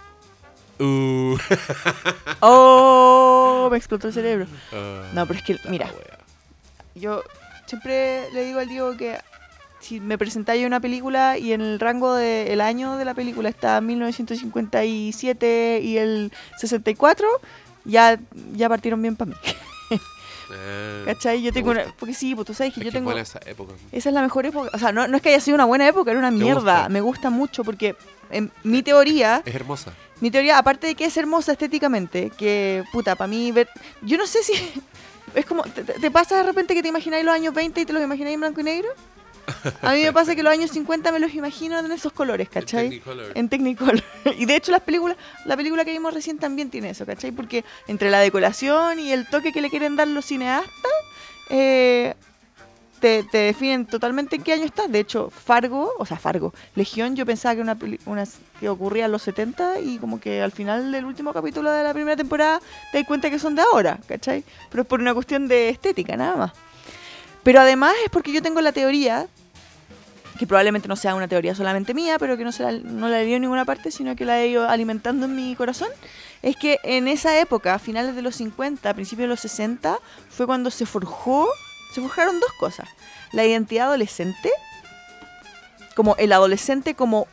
Uh. [LAUGHS] Oh, me explotó el cerebro. Ah, No, pero es que, mira, wea. yo siempre le digo al Diego que si me presentáis una película y en el rango del año de la película está 1957 y el 64, ya, ya partieron bien para mí. Ah, [LAUGHS] ¿Cachai? Yo ¿te tengo una... Porque sí, pues tú sabes que Es yo que tengo... esa época. Esa es la mejor época. O sea, no, no es que haya sido una buena época, era una mierda. gusta? Me gusta mucho porque en mi teoría, Es hermosa. mi teoría, aparte de que es hermosa estéticamente, que puta, para mí ver. Yo no sé si. [LAUGHS] Es como. Te, te- te pasa de repente que te imagináis los años 20 y te los imagináis en blanco y negro? A mí me pasa que los años 50 me los imagino en esos colores, ¿cachai? Technicolor. En Technicolor. [LAUGHS] Y de hecho las películas, la película que vimos recién también tiene eso, ¿cachai? Porque entre la decoración y el toque que le quieren dar los cineastas, eh, te, te definen totalmente en qué año estás. De hecho, Fargo, o sea, Fargo, Legión, yo pensaba que una, una que ocurría en los 70 y como que al final del último capítulo de la primera temporada te das cuenta que son de ahora, ¿cachai? Pero es por una cuestión de estética, nada más. Pero además es porque yo tengo la teoría que probablemente no sea una teoría solamente mía, pero que no, se la, no la leído en ninguna parte, sino que la he ido alimentando en mi corazón, es que en esa época, a finales de los 50, principios de los 60, fue cuando se forjó, se forjaron dos cosas. La identidad adolescente, como el adolescente como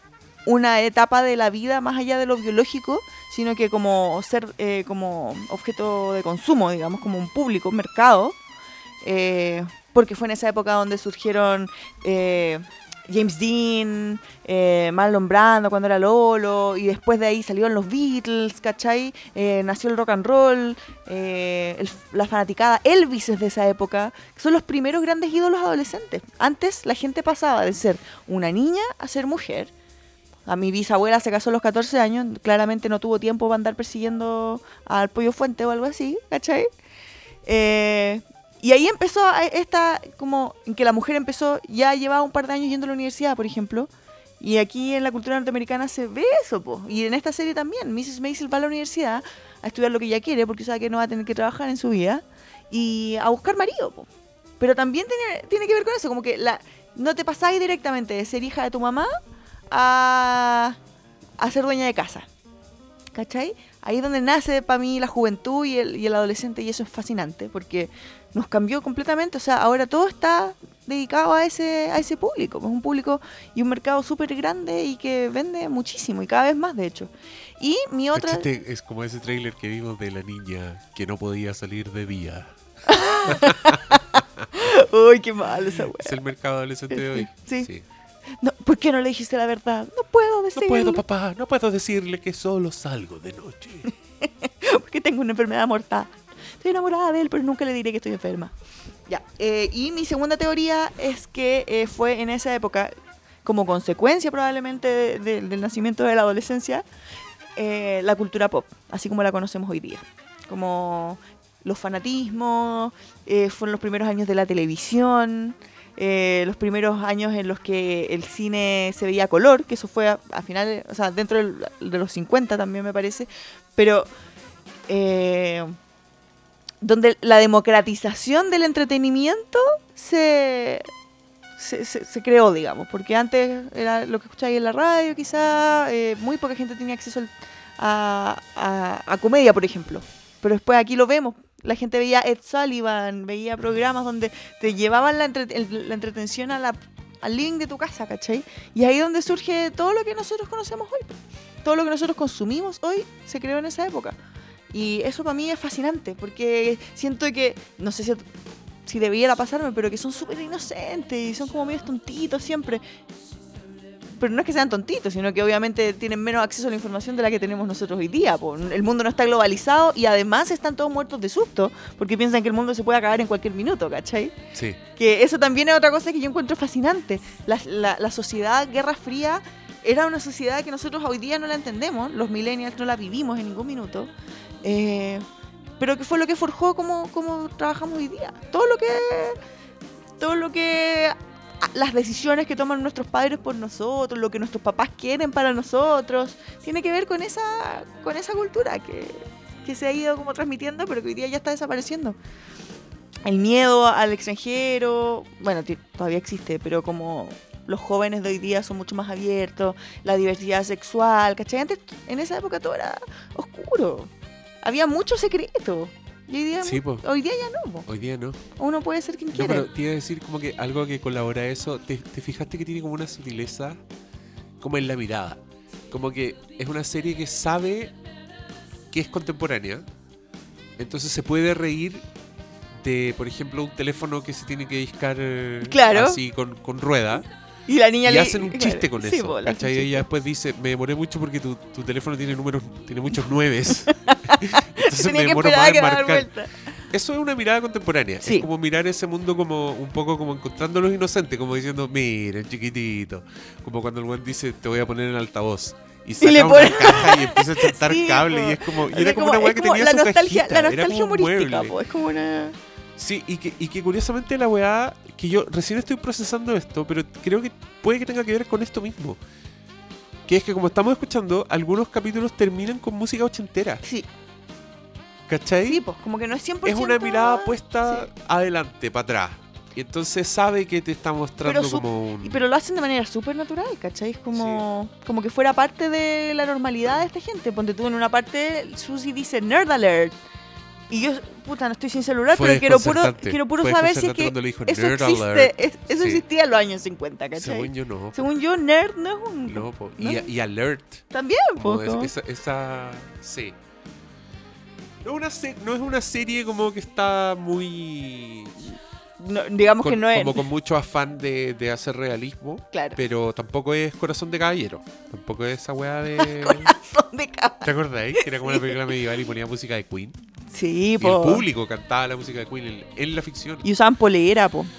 una etapa de la vida más allá de lo biológico, sino que como ser eh, como objeto de consumo, digamos, como un público, un mercado, eh, porque fue en esa época donde surgieron eh, James Dean, eh, Marlon Brando cuando era Lolo, y después de ahí salieron los Beatles, ¿cachai? Eh, nació el rock and roll, eh, la fanaticada, Elvis es de esa época, que son los primeros grandes ídolos adolescentes. Antes la gente pasaba de ser una niña a ser mujer. A mi bisabuela se casó a los 14 años, claramente no tuvo tiempo para andar persiguiendo al pollo fuente o algo así, ¿cachai? Eh, y ahí empezó esta, como en que la mujer empezó, ya llevaba un par de años yendo a la universidad, por ejemplo. Y aquí en la cultura norteamericana se ve eso, po. Y en esta serie también. Mrs. Maisel va a la universidad a estudiar lo que ella quiere, porque sabe que no va a tener que trabajar en su vida. Y a buscar marido, po. Pero también tiene, tiene que ver con eso, como que la, no te pasáis directamente de ser hija de tu mamá a, a ser dueña de casa. ¿Cachai? Ahí es donde nace para mí la juventud y el, y el adolescente y eso es fascinante porque nos cambió completamente. O sea, ahora todo está dedicado a ese, a ese público. Es un público y un mercado súper grande y que vende muchísimo y cada vez más, de hecho. Y mi otra... Este es como ese tráiler que vimos de la niña que no podía salir de día. [LAUGHS] Uy, qué mal esa wea. [LAUGHS] Es el mercado adolescente de hoy. Sí. No, ¿Por qué no le dijiste la verdad? No puedo No decirlo. puedo, papá, no puedo decirle que solo salgo de noche. [LAUGHS] porque tengo una enfermedad mortal. Estoy enamorada de él, pero nunca le diré que estoy enferma. Ya. eh, y mi segunda teoría es que eh, fue en esa época, como consecuencia probablemente de- de- del nacimiento de la adolescencia, eh, la cultura pop, así como la conocemos hoy día. Como los fanatismos, fueron los primeros años de la televisión, eh, los primeros años en los que el cine se veía color, que eso fue a, a finales, o sea, dentro del- de los 50 también me parece, pero eh, donde la democratización del entretenimiento se, se, se- se creó, digamos, porque antes era lo que escucháis en la radio, quizá, eh, muy poca gente tenía acceso a, a- a comedia, por ejemplo. Pero después aquí lo vemos. La gente veía Ed Sullivan, veía programas donde te llevaban la, entre- el- la entretención a la, al link de tu casa, ¿cachai? Y ahí es donde surge todo lo que nosotros conocemos hoy. Todo lo que nosotros consumimos hoy se creó en esa época. Y eso para mí es fascinante, porque siento que, no sé si, si debiera pasarme, pero que son súper inocentes y son como medios tontitos siempre. Pero no es que sean tontitos, sino que obviamente tienen menos acceso a la información de la que tenemos nosotros hoy día. po. El mundo no está globalizado y además están todos muertos de susto, porque piensan que el mundo se puede acabar en cualquier minuto, ¿cachai? Sí. Que eso también es otra cosa que yo encuentro fascinante. La, la- la sociedad Guerra Fría era una sociedad que nosotros hoy día no la entendemos, los millennials no la vivimos en ningún minuto, eh, pero que fue lo que forjó cómo, cómo trabajamos hoy día. Todo lo que... Todo lo que... Las decisiones que toman nuestros padres por nosotros, lo que nuestros papás quieren para nosotros, tiene que ver con esa, con esa cultura que, que se ha ido como transmitiendo, pero que hoy día ya está desapareciendo el miedo al extranjero, bueno, todavía existe, pero como los jóvenes de hoy día son mucho más abiertos, la diversidad sexual, ¿cachai? Antes, en esa época todo era oscuro. Había mucho secreto. Y hoy día, Sí, po. hoy día ya no. po. Hoy día no. Uno puede ser quien No, quiere. pero te iba a decir como que algo que colabora a eso. ¿Te, te fijaste que tiene como una sutileza como en la mirada? Como que es una serie que sabe que es contemporánea. Entonces se puede reír de, por ejemplo, un teléfono que se tiene que discar eh, Claro. así con, con rueda. Y la niña Y le hacen un chiste con Sí, eso. ¿cachai? Y ella después dice, me demoré mucho porque tu, tu teléfono tiene números, tiene muchos nueves. [LAUGHS] Entonces Tenía demoro más a en marcar. Eso es una mirada contemporánea. Sí. Es como mirar ese mundo como un poco como encontrando los inocentes, como diciendo, miren, chiquitito. Como cuando el buen dice, te voy a poner en altavoz. Y saca le una pone- caja y empieza a [LAUGHS] chantar Sí, cable y es como, y era como una es weá que como tenía la su nostalgia, cajita, la nostalgia como humorística, po, es como una... Sí, y que, y que curiosamente la weá, que yo recién estoy procesando esto, pero creo que puede que tenga que ver con esto mismo. Que es que como estamos escuchando, algunos capítulos terminan con música ochentera. Sí, ¿Cachai? sí, pues como que no es 100%... es una mirada puesta sí. adelante, para atrás. Y entonces sabe que te está mostrando Pero como un... Pero lo hacen de manera súper natural, ¿cachai? Es como, como que fuera parte de la normalidad de esta gente. Ponte tú en una parte, Susie dice Nerd Alert. Y yo, puta, no estoy sin celular, Fue pero quiero puro, quiero puro Fue saber si es que dijo eso existe. Es- eso Sí. existía en los años 50, ¿cachai? Según yo no. Según yo, nerd no es un... No, po. ¿No? Y, y alert. También, es- como- esa, esa- Sí. No, una se- no es una serie como que está muy... no, digamos con- que no es... Como con mucho afán de, de hacer realismo. Claro. Pero tampoco es Corazón de Caballero. Tampoco es esa weá de... [LAUGHS] Corazón de cabra. ¿Te acordáis? Que era como una película medieval y ponía música de Queen. Sí, Y el po. público cantaba la música de Queen en, en la ficción. Y usaban polera, po. [LAUGHS]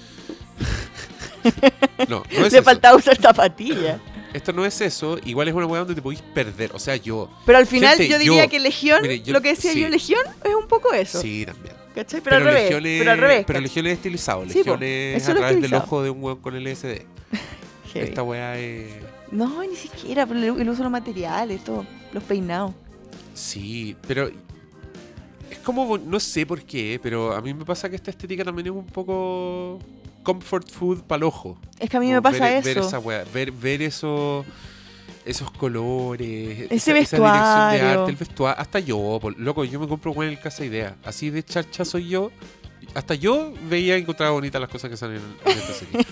No, no es [LAUGHS] Le eso. faltaba usar zapatillas. Esto no es eso. Igual es una weá donde te podéis perder. O sea, yo... Pero al final Gente, yo diría yo- que Legión, mire, yo- lo que decía sí. yo, Legión, es un poco eso. Sí, también. ¿Cachai? Pero, al revés. Legión es- pero al revés. Pero ¿cachai? Legión es estilizado. Sí, po, Legión es eso a través del ojo de un weón con LSD. [LAUGHS] Esta weá es... No, ni siquiera, pero el, uso de los materiales, todo, los peinados. Sí, pero... Es como... No sé por qué, pero a mí me pasa que esta estética también es un poco... Comfort food para el ojo. Es que a mí Como me pasa ver, eso. Ver esa ver, ver eso, esos colores, Ese esa, esa dirección de vestuario. arte, el vestuario. Hasta yo, loco, yo me compro weá en el Casa Idea. Así de charcha soy yo. Hasta yo veía y encontraba bonitas las cosas que salen en, en esta serie.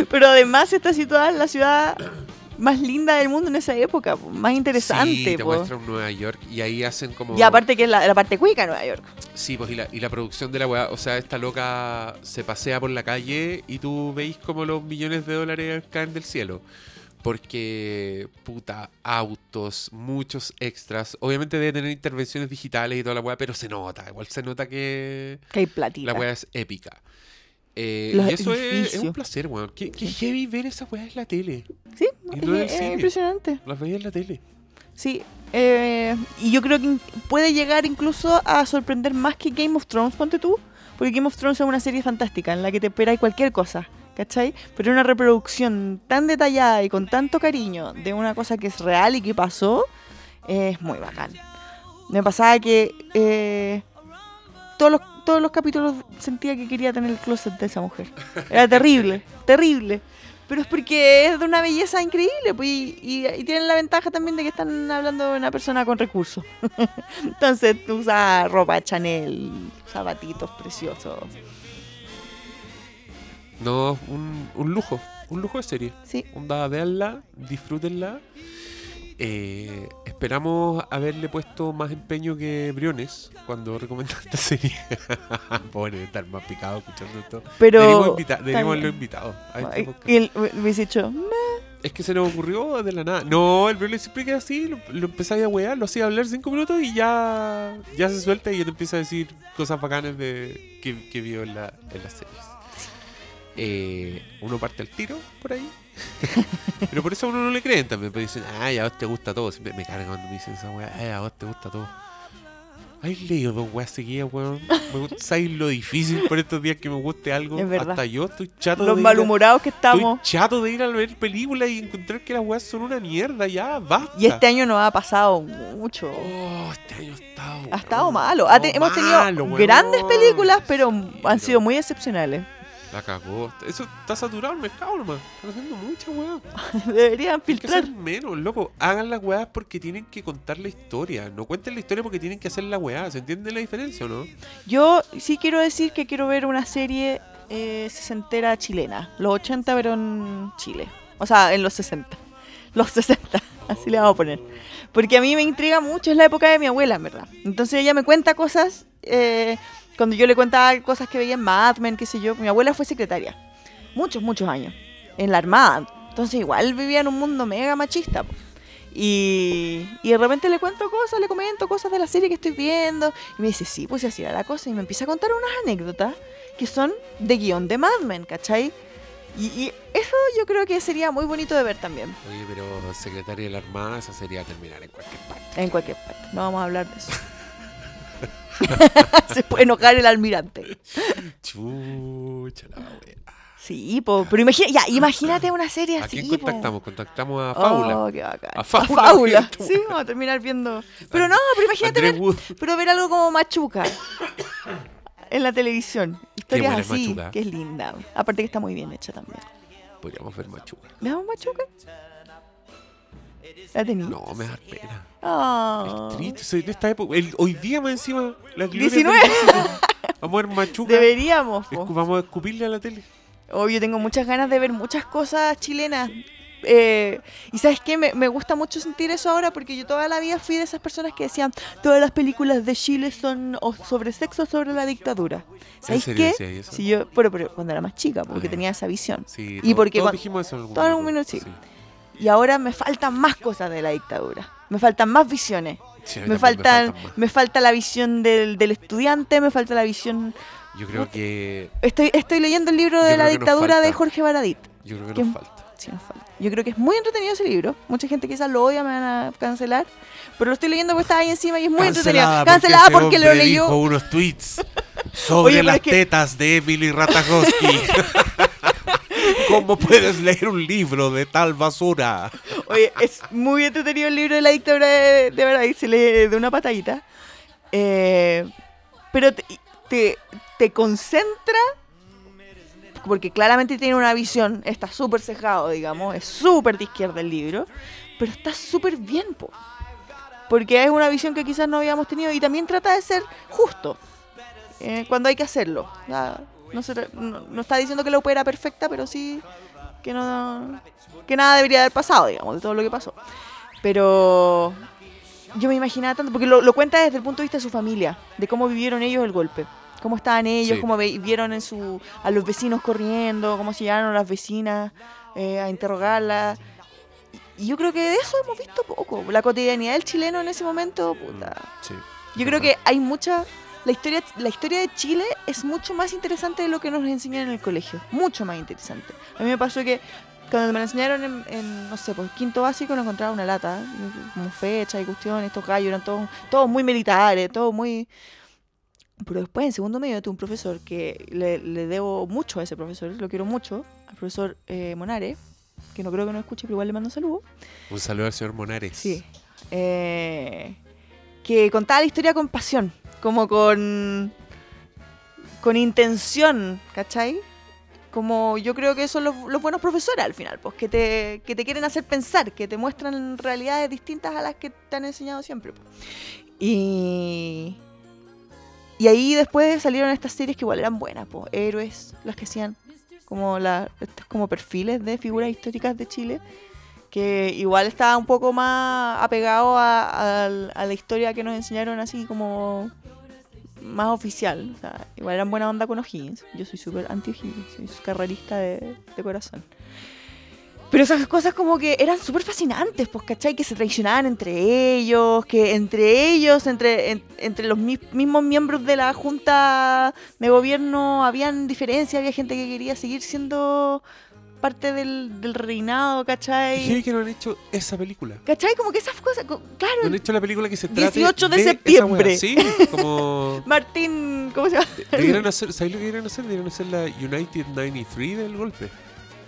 [LAUGHS] Pero además está situada en la ciudad más linda del mundo en esa época, po, más interesante. Sí, te po. muestran Nueva York y ahí hacen como... Y aparte que es la, la parte cuica de Nueva York. Sí, pues y la, y la producción de la weá, o sea, esta loca se pasea por la calle y tú veis como los millones de dólares caen del cielo. Porque, puta, autos, muchos extras. Obviamente debe tener intervenciones digitales y toda la weá, pero se nota. Igual se nota que Que hay platita. la weá es épica. Eh, y eso es, un placer, weón. Qué, qué heavy ver esa weá en la tele. Sí, es, impresionante. Las veía en la tele. Sí. eh, y yo creo que puede llegar incluso a sorprender más que Game of Thrones, ponte tú. Porque Game of Thrones es una serie fantástica en la que te espera cualquier cosa, ¿cachai? Pero una reproducción tan detallada y con tanto cariño de una cosa que es real y que pasó, es muy bacán. Me pasaba que eh, todos, los, todos los capítulos sentía que quería tener el closet de esa mujer. Era terrible, [LAUGHS] terrible. Pero es porque es de una belleza increíble, pues, y, y- y tienen la ventaja también de que están hablando de una persona con recursos. [LAUGHS] Entonces usa ropa Chanel, zapatitos preciosos. No, un, un lujo. Un lujo de serie. Sí, Onda, véanla, disfrútenla. Eh, esperamos haberle puesto más empeño que Briones cuando [LAUGHS] recomendó esta serie. [LAUGHS] Pobre, estar más picado escuchando esto. pero... también- haberlo invitado este. Y él me hubiese dicho, Es que se nos ocurrió de la nada. No, el Briones siempre queda así. Lo, lo empezáis a wear, lo hacía hablar cinco minutos y ya, ya se suelta y ya te empieza a decir cosas bacanas de, que, que vio en, la, en las series. Eh, uno parte al tiro por ahí. [LAUGHS] Pero por eso a uno no le creen también. Pero dicen, ay, a vos te gusta todo. Siempre me carga cuando me dicen esa weá. Ay, a vos te gusta todo. ¿Has leído dos weas seguidas, weón? ¿Sabes lo difícil por estos días que me guste algo? Es verdad. Hasta yo estoy chato los de ir a- malhumorados que estamos. Estoy chato de ir a ver películas y encontrar que las weas son una mierda. Ya, basta. Y este año nos ha pasado mucho. Oh, este año ha estado. Ha estado malo. Ha te- Oh, hemos tenido malo, weón. grandes películas, pero Sí, han sido muy excepcionales. La cagó. Eso está saturado el mercado nomás. Están haciendo muchas weas. [LAUGHS] Deberían que filtrar. hacer menos, loco. Hagan las weas porque tienen que contar la historia. No cuenten la historia porque tienen que hacer la weá. ¿Se entiende la diferencia o no? Yo sí quiero decir que quiero ver una serie eh, sesentera chilena. Los 80, pero en Chile. O sea, en los 60. Los 60. [LAUGHS] Así le vamos a poner. Porque a mí me intriga mucho, es la época de mi abuela, en verdad. Entonces ella me cuenta cosas, eh, cuando yo le contaba cosas que veía en Mad Men, qué sé yo. Mi abuela fue secretaria, muchos, muchos años, en la Armada. Entonces igual vivía en un mundo mega machista. po. Y, y de repente le cuento cosas, le comento cosas de la serie que estoy viendo. Y me dice, sí, pues así era la cosa. Y me empieza a contar unas anécdotas que son de guion de Mad Men, ¿cachai? Y, y eso yo creo que sería muy bonito de ver también. Oye, pero secretaria de la Armada, esa sería terminar en cualquier parte. En cualquier parte. No vamos a hablar de eso. [LAUGHS] [LAUGHS] Se puede enojar el almirante. Chucha la wea. Sí, po, pero imagina, ya, imagínate una serie ¿A así. quién po. contactamos? Contactamos a Fábula. Oh, qué bacán. A Fábula, qué Sí, vamos a terminar viendo. Pero no, pero imagínate ver, pero ver algo como Machuca en la televisión. Historias así, Machuca. que es linda. Aparte que está muy bien hecha también. Podríamos ver Machuca. ¿Veamos Machuca? ¿La tenía? No, me da pena. Ah. Es triste, soy de esta época. El- hoy día más encima, la gloria 19. del éxito. [LAUGHS] Vamos a ver Machuca. Deberíamos, po. Vamos a escupirle a la tele. Oh, yo tengo muchas ganas de ver muchas cosas chilenas. Eh, y sabes qué, me, me gusta mucho sentir eso ahora porque yo toda la vida fui de esas personas que decían todas las películas de Chile son o sobre sexo o sobre la dictadura. ¿Sabes qué? eso? Si yo, pero, pero cuando era más chica, porque Ah. tenía esa visión. Sí, Y to- porque todos cuan- dijimos eso en algún todo minuto, sí. Y ahora me faltan más cosas de la dictadura. Me faltan más visiones. Sí, Me faltan, me falta la visión del, del estudiante, me falta la visión. Yo creo que. Estoy, estoy leyendo el libro de la que dictadura de. Jorge Baradit. Yo creo que ¿Qué? nos falta. Sí, nos falta. Yo creo que es muy entretenido ese libro. Mucha gente quizás lo odia, me van a cancelar. Pero lo estoy leyendo porque está ahí encima y es muy entretenido. Cancelada porque, lo leyó. dijo unos tweets [LAUGHS] sobre Oye, las es que- tetas de Emily Ratajkowski. [LAUGHS] ¿Cómo puedes leer un libro de tal basura? Oye, es muy entretenido el libro de la dictadura de, de verdad y se lee de una patadita. Eh, pero te, te, concentra, porque claramente tiene una visión, está súper cejado, digamos, es súper de izquierda el libro, pero está súper bien, po. Porque es una visión que quizás no habíamos tenido y también trata de ser justo eh, cuando hay que hacerlo. No, se re- no- no está diciendo que la UP era perfecta, pero sí que no que nada debería haber pasado, digamos, de todo lo que pasó. Pero yo me imaginaba tanto, porque lo, lo cuenta desde el punto de vista de su familia, de cómo vivieron ellos el golpe, cómo estaban ellos, Sí. cómo vieron en su, a los vecinos corriendo, cómo se llegaron las vecinas eh, a interrogarlas. Y yo creo que de eso hemos visto poco. La cotidianidad del chileno en ese momento, puta. Sí. Yo creo que hay mucha. La historia, la historia de Chile es mucho más interesante de lo que nos enseñan en el colegio. Mucho más interesante. A mí me pasó que cuando me la enseñaron en, en, no sé, pues quinto básico, no encontraba una lata. Como fecha y cuestiones, estos gallos eran todos, todos muy militares, todos muy. Pero después, en segundo medio, tuve un profesor que le, le debo mucho a ese profesor, lo quiero mucho, al profesor eh, Monare, que no creo que no escuche, pero igual le mando un saludo. Un saludo al señor Monares. Sí. Eh, que contaba la historia con pasión, como con. con intención, ¿cachai? Como yo creo que son los, buenos profesores al final, pues que te, que te quieren hacer pensar, que te muestran realidades distintas a las que te han enseñado siempre. pues. Y. Y ahí después salieron estas series que igual eran buenas, pues, héroes, las que hacían como la, estos como perfiles de figuras históricas de Chile que igual estaba un poco más apegado a, a- a la historia que nos enseñaron así como más oficial. O sea, igual eran buena onda con O'Higgins. Yo soy súper anti-O'Higgins, soy carrerista de, corazón. Pero esas cosas como que eran súper fascinantes, pues, ¿cachai? Que se traicionaban entre ellos, que entre ellos, entre, en- entre los mi- mismos miembros de la junta de gobierno, habían diferencias, había gente que quería seguir siendo parte del, del reinado, ¿cachai? heavy que no han hecho esa película. ¿Cachai? Como que esas cosas, co- claro, No han hecho la película que se trate 18 de esa septiembre. Sí, como... [LAUGHS] Martín, ¿cómo se llama? Debieron hacer, ¿Sabes lo que debieron hacer? Debieron hacer la United 93 del golpe.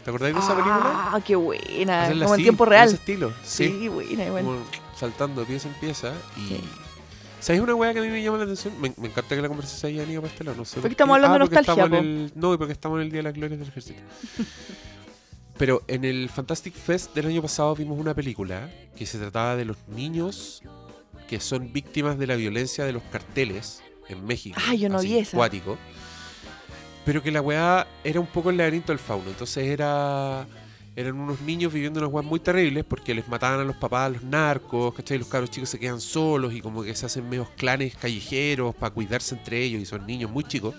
¿Te acordáis de esa película? Ah, qué buena, Hacerla como en así, tiempo real. ese estilo. Sí, Sí. buena, buena. Como saltando de pieza en pieza. Y. Sí. ¿Sabes una weá que a mí me llama la atención? Me, me encanta que la conversación haya ido para este lado. No sé Porque por estamos hablando de porque nostalgia, estamos en el- No, y porque estamos en el Día de las Glorias del Ejército. Pero en el Fantastic Fest del año pasado vimos una película que se trataba de los niños que son víctimas de la violencia de los carteles en México. Ah, yo no así, vi esa. Cuático. Pero que la weá era un poco el laberinto del fauno. Entonces era eran unos niños viviendo unas weas muy terribles porque les mataban a los papás, a los narcos, ¿cachai? Los cabros chicos se quedan solos y como que se hacen medios clanes callejeros para cuidarse entre ellos y son niños muy chicos.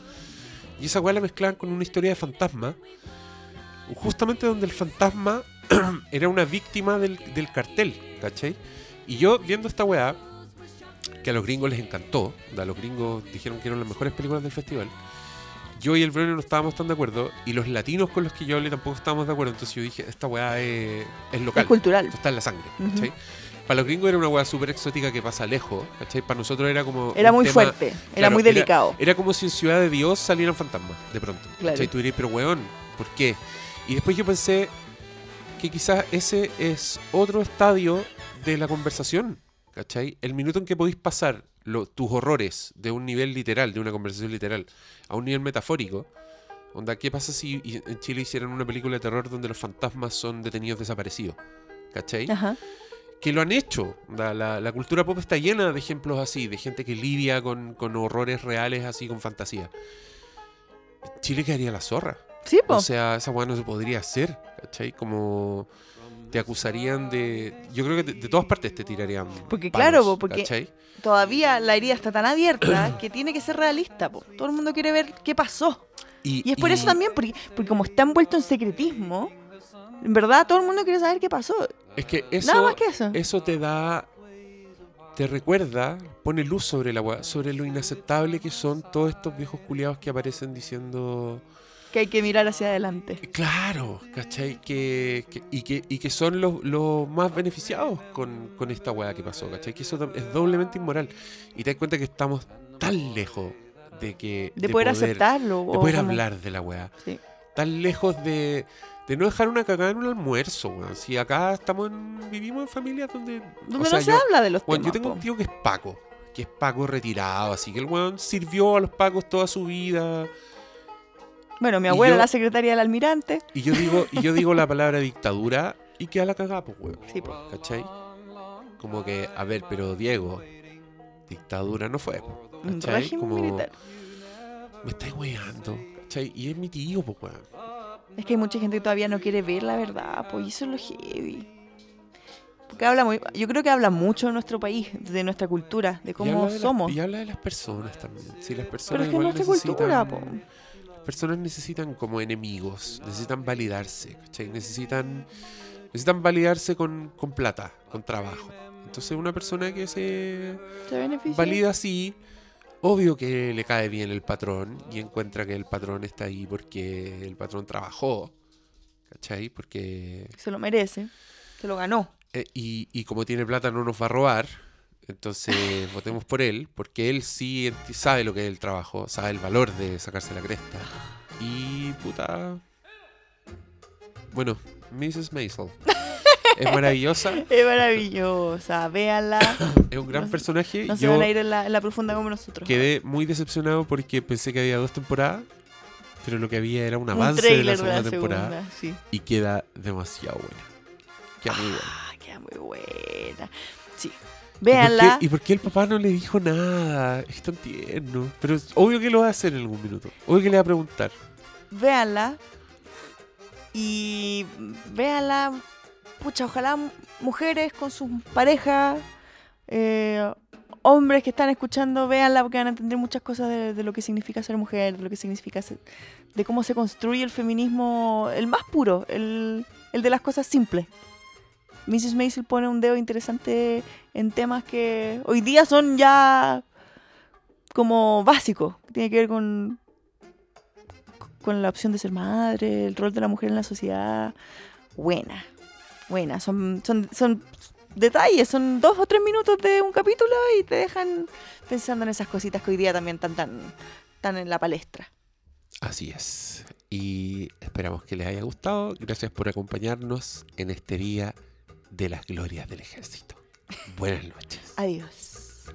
Y esa wea la mezclaban con una historia de fantasma, justamente donde el fantasma [CLEARS THROAT] era una víctima del, del cartel, ¿cachai? Y yo viendo esta weá, que a los gringos les encantó, a los gringos dijeron que eran las mejores películas del festival, yo y el Bruno no estábamos tan de acuerdo, y los latinos con los que yo hablé tampoco estábamos de acuerdo, entonces yo dije, esta weá es, es local, Es cultural. está en la sangre. ¿cachai? Para los gringos era una weá súper exótica que pasa lejos, ¿cachai? Para nosotros era como... Era muy tema- fuerte, era muy delicado. Era como si en Ciudad de Dios salieran fantasmas, de pronto. Claro. ¿Cachai? Tú dirías, pero weón, ¿por qué? Y después yo pensé que quizás ese es otro estadio de la conversación, ¿cachai? El minuto en que podéis pasar lo- tus horrores de un nivel literal, de una conversación literal, a un nivel metafórico. Onda, ¿qué pasa si en Chile hicieran una película de terror donde los fantasmas son detenidos desaparecidos? ¿Cachai? Ajá. que lo han hecho. La, la- la cultura pop está llena de ejemplos así, de gente que lidia con, con horrores reales así, con fantasía. Chile quedaría la zorra. Sí, po. O sea, esa weá no se podría hacer, ¿cachai? Como te acusarían de... Yo creo que de, de todas partes te tirarían Porque palos, claro, po, porque- ¿cachai? Todavía la herida está tan abierta [CLEARS THROAT] que tiene que ser realista. po. Todo el mundo quiere ver qué pasó. Y es por eso también, porque, porque como está envuelto en secretismo, en verdad todo el mundo quiere saber qué pasó. Es que eso, Nada más que eso. eso te da... Te recuerda, pone luz sobre la weá, sobre lo inaceptable que son todos estos viejos culiados que aparecen diciendo... Que hay que mirar hacia adelante. Claro, ¿cachai? Que, que- y, que, y que son los, los más beneficiados con, con esta weá que pasó, ¿cachai? Que eso es doblemente inmoral. Y te das cuenta que estamos tan lejos de que... De, poder, aceptarlo. De poder hablar de la weá. Sí. Tan lejos de, de no dejar una cagada en un almuerzo, weón. Si acá estamos en- vivimos en familias donde... Donde o sea, no se yo- habla de los Weón, yo temas. tengo po. un tío que es Paco, que es Paco retirado, así que el weón sirvió a los Pacos toda su vida. Bueno, mi abuela, yo- la secretaria del almirante. Y yo digo, y yo digo la palabra dictadura y queda la cagada, pues, weón. Sí, po. ¿Cachai? Como que, a ver, pero Diego, dictadura no fue, Un ¿cachai? régimen Como, militar. me estáis weando, ¿cachai? Y es mi tío, pues, weón. Es que hay mucha gente que todavía no quiere ver la verdad, pues y eso es lo heavy. Porque habla muy, yo creo que habla mucho de nuestro país, de nuestra cultura, de cómo somos. y habla de las personas también. Sí, las Pero personas es que es nuestra necesitan- cultura, po. Personas necesitan como enemigos, necesitan validarse, ¿cachai? Necesitan, necesitan validarse con, con plata, con trabajo. Entonces una persona que se valida así, obvio que le cae bien el patrón y encuentra que el patrón está ahí porque el patrón trabajó, ¿cachai? Porque... Se lo merece. Se lo ganó. eh, y, y como tiene plata no nos va a robar, entonces votemos por él, porque él sí sabe lo que es el trabajo, sabe el valor de sacarse la cresta. Y puta... Bueno, Mrs. Maisel. Es maravillosa, [LAUGHS] Es maravillosa. Véanla. es un gran No personaje. No se Yo van a ir en la, en la profunda como nosotros. quedé muy decepcionado porque pensé que había dos temporadas, pero lo que había era un Un avance de la segunda temporada segunda, sí. y queda demasiado buena. Queda muy buena. Ah, queda muy buena. Sí. ¿Y por, Véanla. qué, y por qué el papá no le dijo nada? Es tan tierno. Pero es obvio que lo va a hacer en algún minuto. Obvio que le va a preguntar. Véanla. Y véanla. Pucha, ojalá mujeres con sus parejas. eh, hombres que están escuchando, véanla porque van a entender muchas cosas de, de lo que significa ser mujer, de lo que significa ser- de cómo se construye el feminismo, el más puro, el, el de las cosas simples. Mrs. Maisel pone un dedo interesante en temas que hoy día son ya como básicos. Tiene que ver con, con la opción de ser madre, el rol de la mujer en la sociedad. Buena, buena. Son, son, son detalles, son dos o tres minutos de un capítulo y te dejan pensando en esas cositas que hoy día también están tan, tan en la palestra. Así es. Y esperamos que les haya gustado. Gracias por acompañarnos en este día de las glorias del ejército. Buenas noches. Adiós.